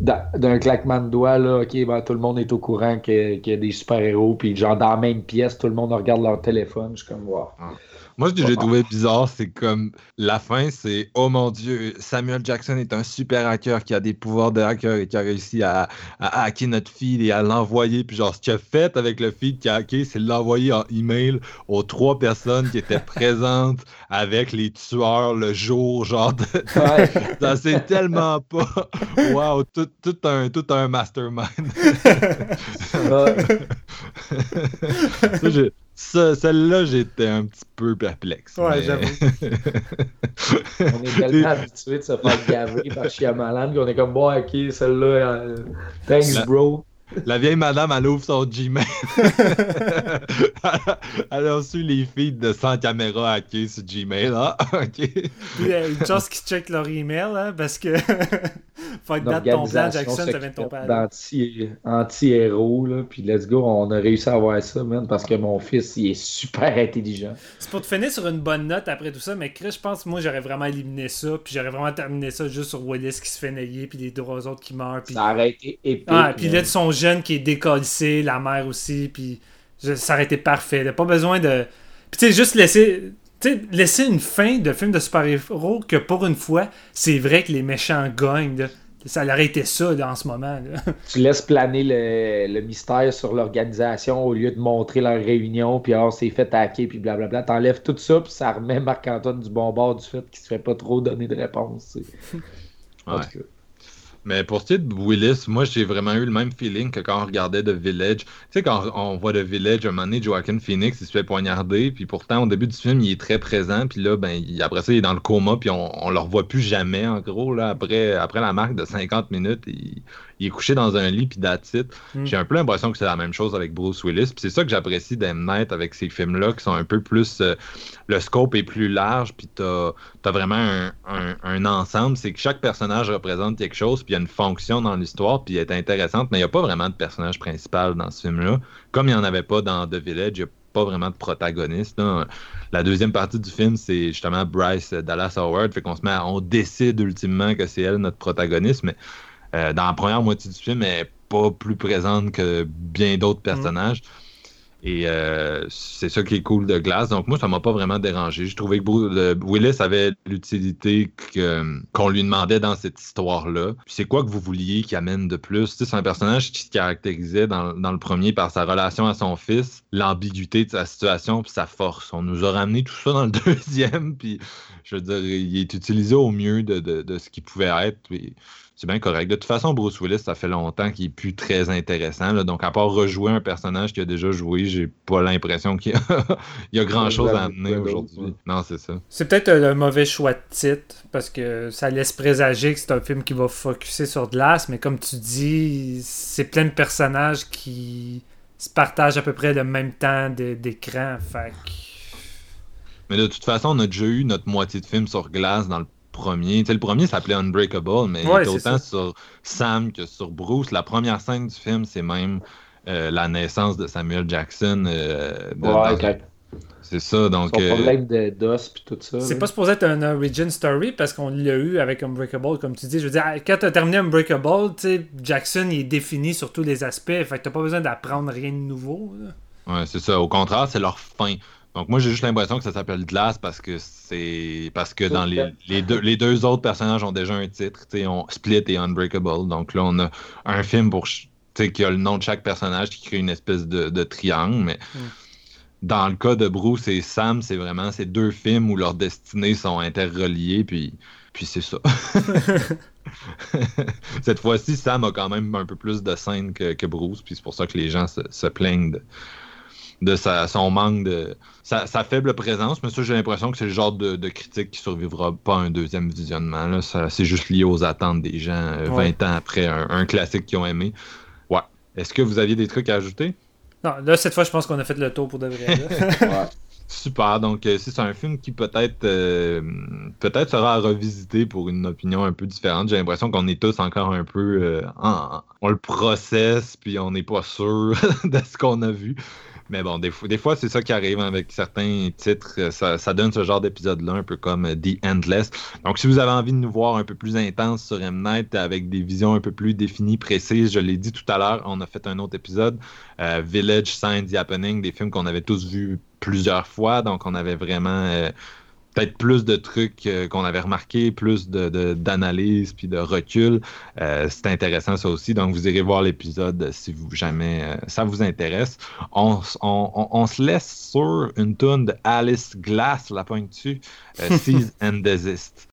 d'un claquement de doigts, là, ok, ben, tout le monde est au courant qu'il y a des super-héros, puis genre, dans la même pièce, tout le monde regarde leur téléphone. Je suis comme, wow. Moi, ce que j'ai trouvé bizarre, c'est comme la fin, c'est Oh mon Dieu, Samuel Jackson est un super hacker qui a des pouvoirs de hacker et qui a réussi à, à hacker notre feed et à l'envoyer. Puis, genre, ce qu'il a fait avec le feed qu'il a hacké, c'est l'envoyer en email aux trois personnes qui étaient présentes avec les tueurs le jour, genre, de... Ouais. c'est tellement pas. Wow, tout, tout un, tout un mastermind. Ça, Celle-là, j'étais un petit peu perplexe. Ouais, mais- j'avoue. On est tellement habitué de se faire gaver par Shyamalan qu'on est comme, bon, ok, celle-là, euh, thanks, La- bro. La vieille madame, elle ouvre son Gmail. elle a reçu les feeds de 100 caméras hackées sur Gmail. Ah, ok. Il y a une chance qu'ils checkent leur email, hein, parce que Fuck that, ton plan, Jackson, ça vient de ton d'anti- anti-héros, là. Puis let's go, on a réussi à avoir ça, man, parce que mon fils, il est super intelligent. C'est pour te finir sur une bonne note après tout ça, mais Chris, je pense que moi j'aurais vraiment éliminé ça, puis j'aurais vraiment terminé ça juste sur Willis qui se fait nailler, puis les trois autres qui meurent, puis. Ça aurait été épique. Ah, puis là, son jeune qui est décollissé, la mère aussi, puis je- ça aurait été parfait. là. Pas besoin de. Puis tu sais, juste laisser. Tu sais, laisser une fin de film de super-héros que pour une fois, c'est vrai que les méchants gagnent. là. Ça aurait été ça là, en ce moment. là. Tu laisses planer le, le mystère sur l'organisation au lieu de montrer leur réunion, puis alors c'est fait hacker, puis blablabla. T'enlèves tout ça, puis ça remet Marc-Antoine du bon bord du fait qu'il se fait pas trop donner de réponse. En Ouais. tout cas. Mais pour ce qui est de Willis, moi j'ai vraiment eu le même feeling que quand on regardait The Village. Tu sais, quand on voit The Village, un moment donné, Joaquin Phoenix, il se fait poignarder, puis pourtant au début du film, il est très présent, puis là, ben, après ça, il est dans le coma, puis on, on le revoit plus jamais, en gros, là, après, après la marque de 50 minutes, il, il est couché dans un lit, puis it. Mm. J'ai un peu l'impression que c'est la même chose avec Bruce Willis, puis c'est ça que j'apprécie d'M. Night avec ces films-là, qui sont un peu plus. euh, le scope est plus large, puis t'as as vraiment un, un- un ensemble. C'est que chaque personnage représente quelque chose, puis il y a une fonction dans l'histoire, puis elle est intéressante, mais il n'y a pas vraiment de personnage principal dans ce film-là. Comme il n'y en avait pas dans The Village, il n'y a pas vraiment de protagoniste. là. La deuxième partie du film, c'est justement Bryce Dallas Howard, fait qu'on se met à- on décide ultimement que c'est elle notre protagoniste, mais euh, dans la première moitié du film, elle n'est pas plus présente que bien d'autres personnages. Et euh, c'est ça qui est cool de Glass. Donc moi, ça m'a pas vraiment dérangé. Je trouvais que Willis avait l'utilité qu'on lui demandait dans cette histoire-là. C'est quoi que vous vouliez qu'il amène de plus? C'est un personnage qui se caractérisait dans, dans le premier par sa relation à son fils, l'ambiguïté de sa situation puis sa force. On nous a ramené tout ça dans le deuxième. Puis je veux dire, il est utilisé au mieux de, de- de ce qu'il pouvait être. Puis c'est bien correct. De toute façon, Bruce Willis, ça fait longtemps qu'il est plus très intéressant. là. Donc, à part rejouer un personnage qui a déjà joué, j'ai pas l'impression qu'il y a, il y a grand chose à amener aujourd'hui. ouais. Non, c'est ça. C'est peut-être un mauvais choix de titre parce que ça laisse présager que c'est un film qui va focuser sur Glass, mais comme tu dis, c'est plein de personnages qui se partagent à peu près le même temps de- d'écran. Fait que- Mais de toute façon, on a déjà eu notre moitié de film sur glace dans le premier. Tu sais, le premier s'appelait Unbreakable, mais Ouais, il était c'est autant ça. sur Sam que sur Bruce. La première scène du film, c'est même euh, la naissance de Samuel Jackson. euh, de- Ouais, dans- ok. C'est ça, donc... Son euh, problème de d'os puis tout ça. C'est pas supposé être un origin story parce qu'on l'a eu avec Unbreakable, comme tu dis. Je veux dire, quand t'as terminé Unbreakable, tu sais, Jackson il est défini sur tous les aspects. Fait que t'as pas besoin d'apprendre rien de nouveau. là. Ouais, c'est ça. Au contraire, c'est leur fin. Donc moi j'ai juste l'impression que ça s'appelle Glass parce que c'est parce que dans les, les deux les deux autres personnages ont déjà un titre, tu sais, on Split et Unbreakable. Donc là on a un film pour ch- tu sais qui a le nom de chaque personnage qui crée une espèce de, de triangle, mais Mm. dans le cas de Bruce et Sam, c'est vraiment ces deux films où leurs destinées sont interreliées puis puis c'est ça. Cette fois-ci, Sam a quand même un peu plus de scènes que, que Bruce, puis c'est pour ça que les gens se, se plaignent de, de sa- son manque de. Sa, sa faible présence, mais ça, j'ai l'impression que c'est le genre de, de critique qui survivra pas à un deuxième visionnement. là. Ça, c'est juste lié aux attentes des gens euh, 20 Ouais. ans après un, un classique qu'ils ont aimé. Ouais. Est-ce que vous aviez des trucs à ajouter? Non, là, cette fois, je pense qu'on a fait le tour pour de vrai. Ouais. Super. Donc, euh, si c'est un film qui peut-être euh, peut-être sera à revisiter pour une opinion un peu différente, j'ai l'impression qu'on est tous encore un peu euh, en- on le processe puis on n'est pas sûr de ce qu'on a vu. Mais bon, des fois, des fois c'est ça qui arrive avec certains titres. euh, Ça, ça donne ce genre d'épisode-là, un peu comme euh, The Endless. Donc, si vous avez envie de nous voir un peu plus intense sur M. Night avec des visions un peu plus définies, précises, je l'ai dit tout à l'heure, on a fait un autre épisode, euh, Village, Signs, The Happening, des films qu'on avait tous vus plusieurs fois. Donc, on avait vraiment euh, peut-être plus de trucs euh, qu'on avait remarqué, plus de, de- d'analyse puis de recul. Euh, c'est intéressant ça aussi. Donc, vous irez voir l'épisode si vous jamais euh, ça vous intéresse. On, on- on- on se laisse sur une tune de Alice Glass, la pointe dessus, Seize and Desist.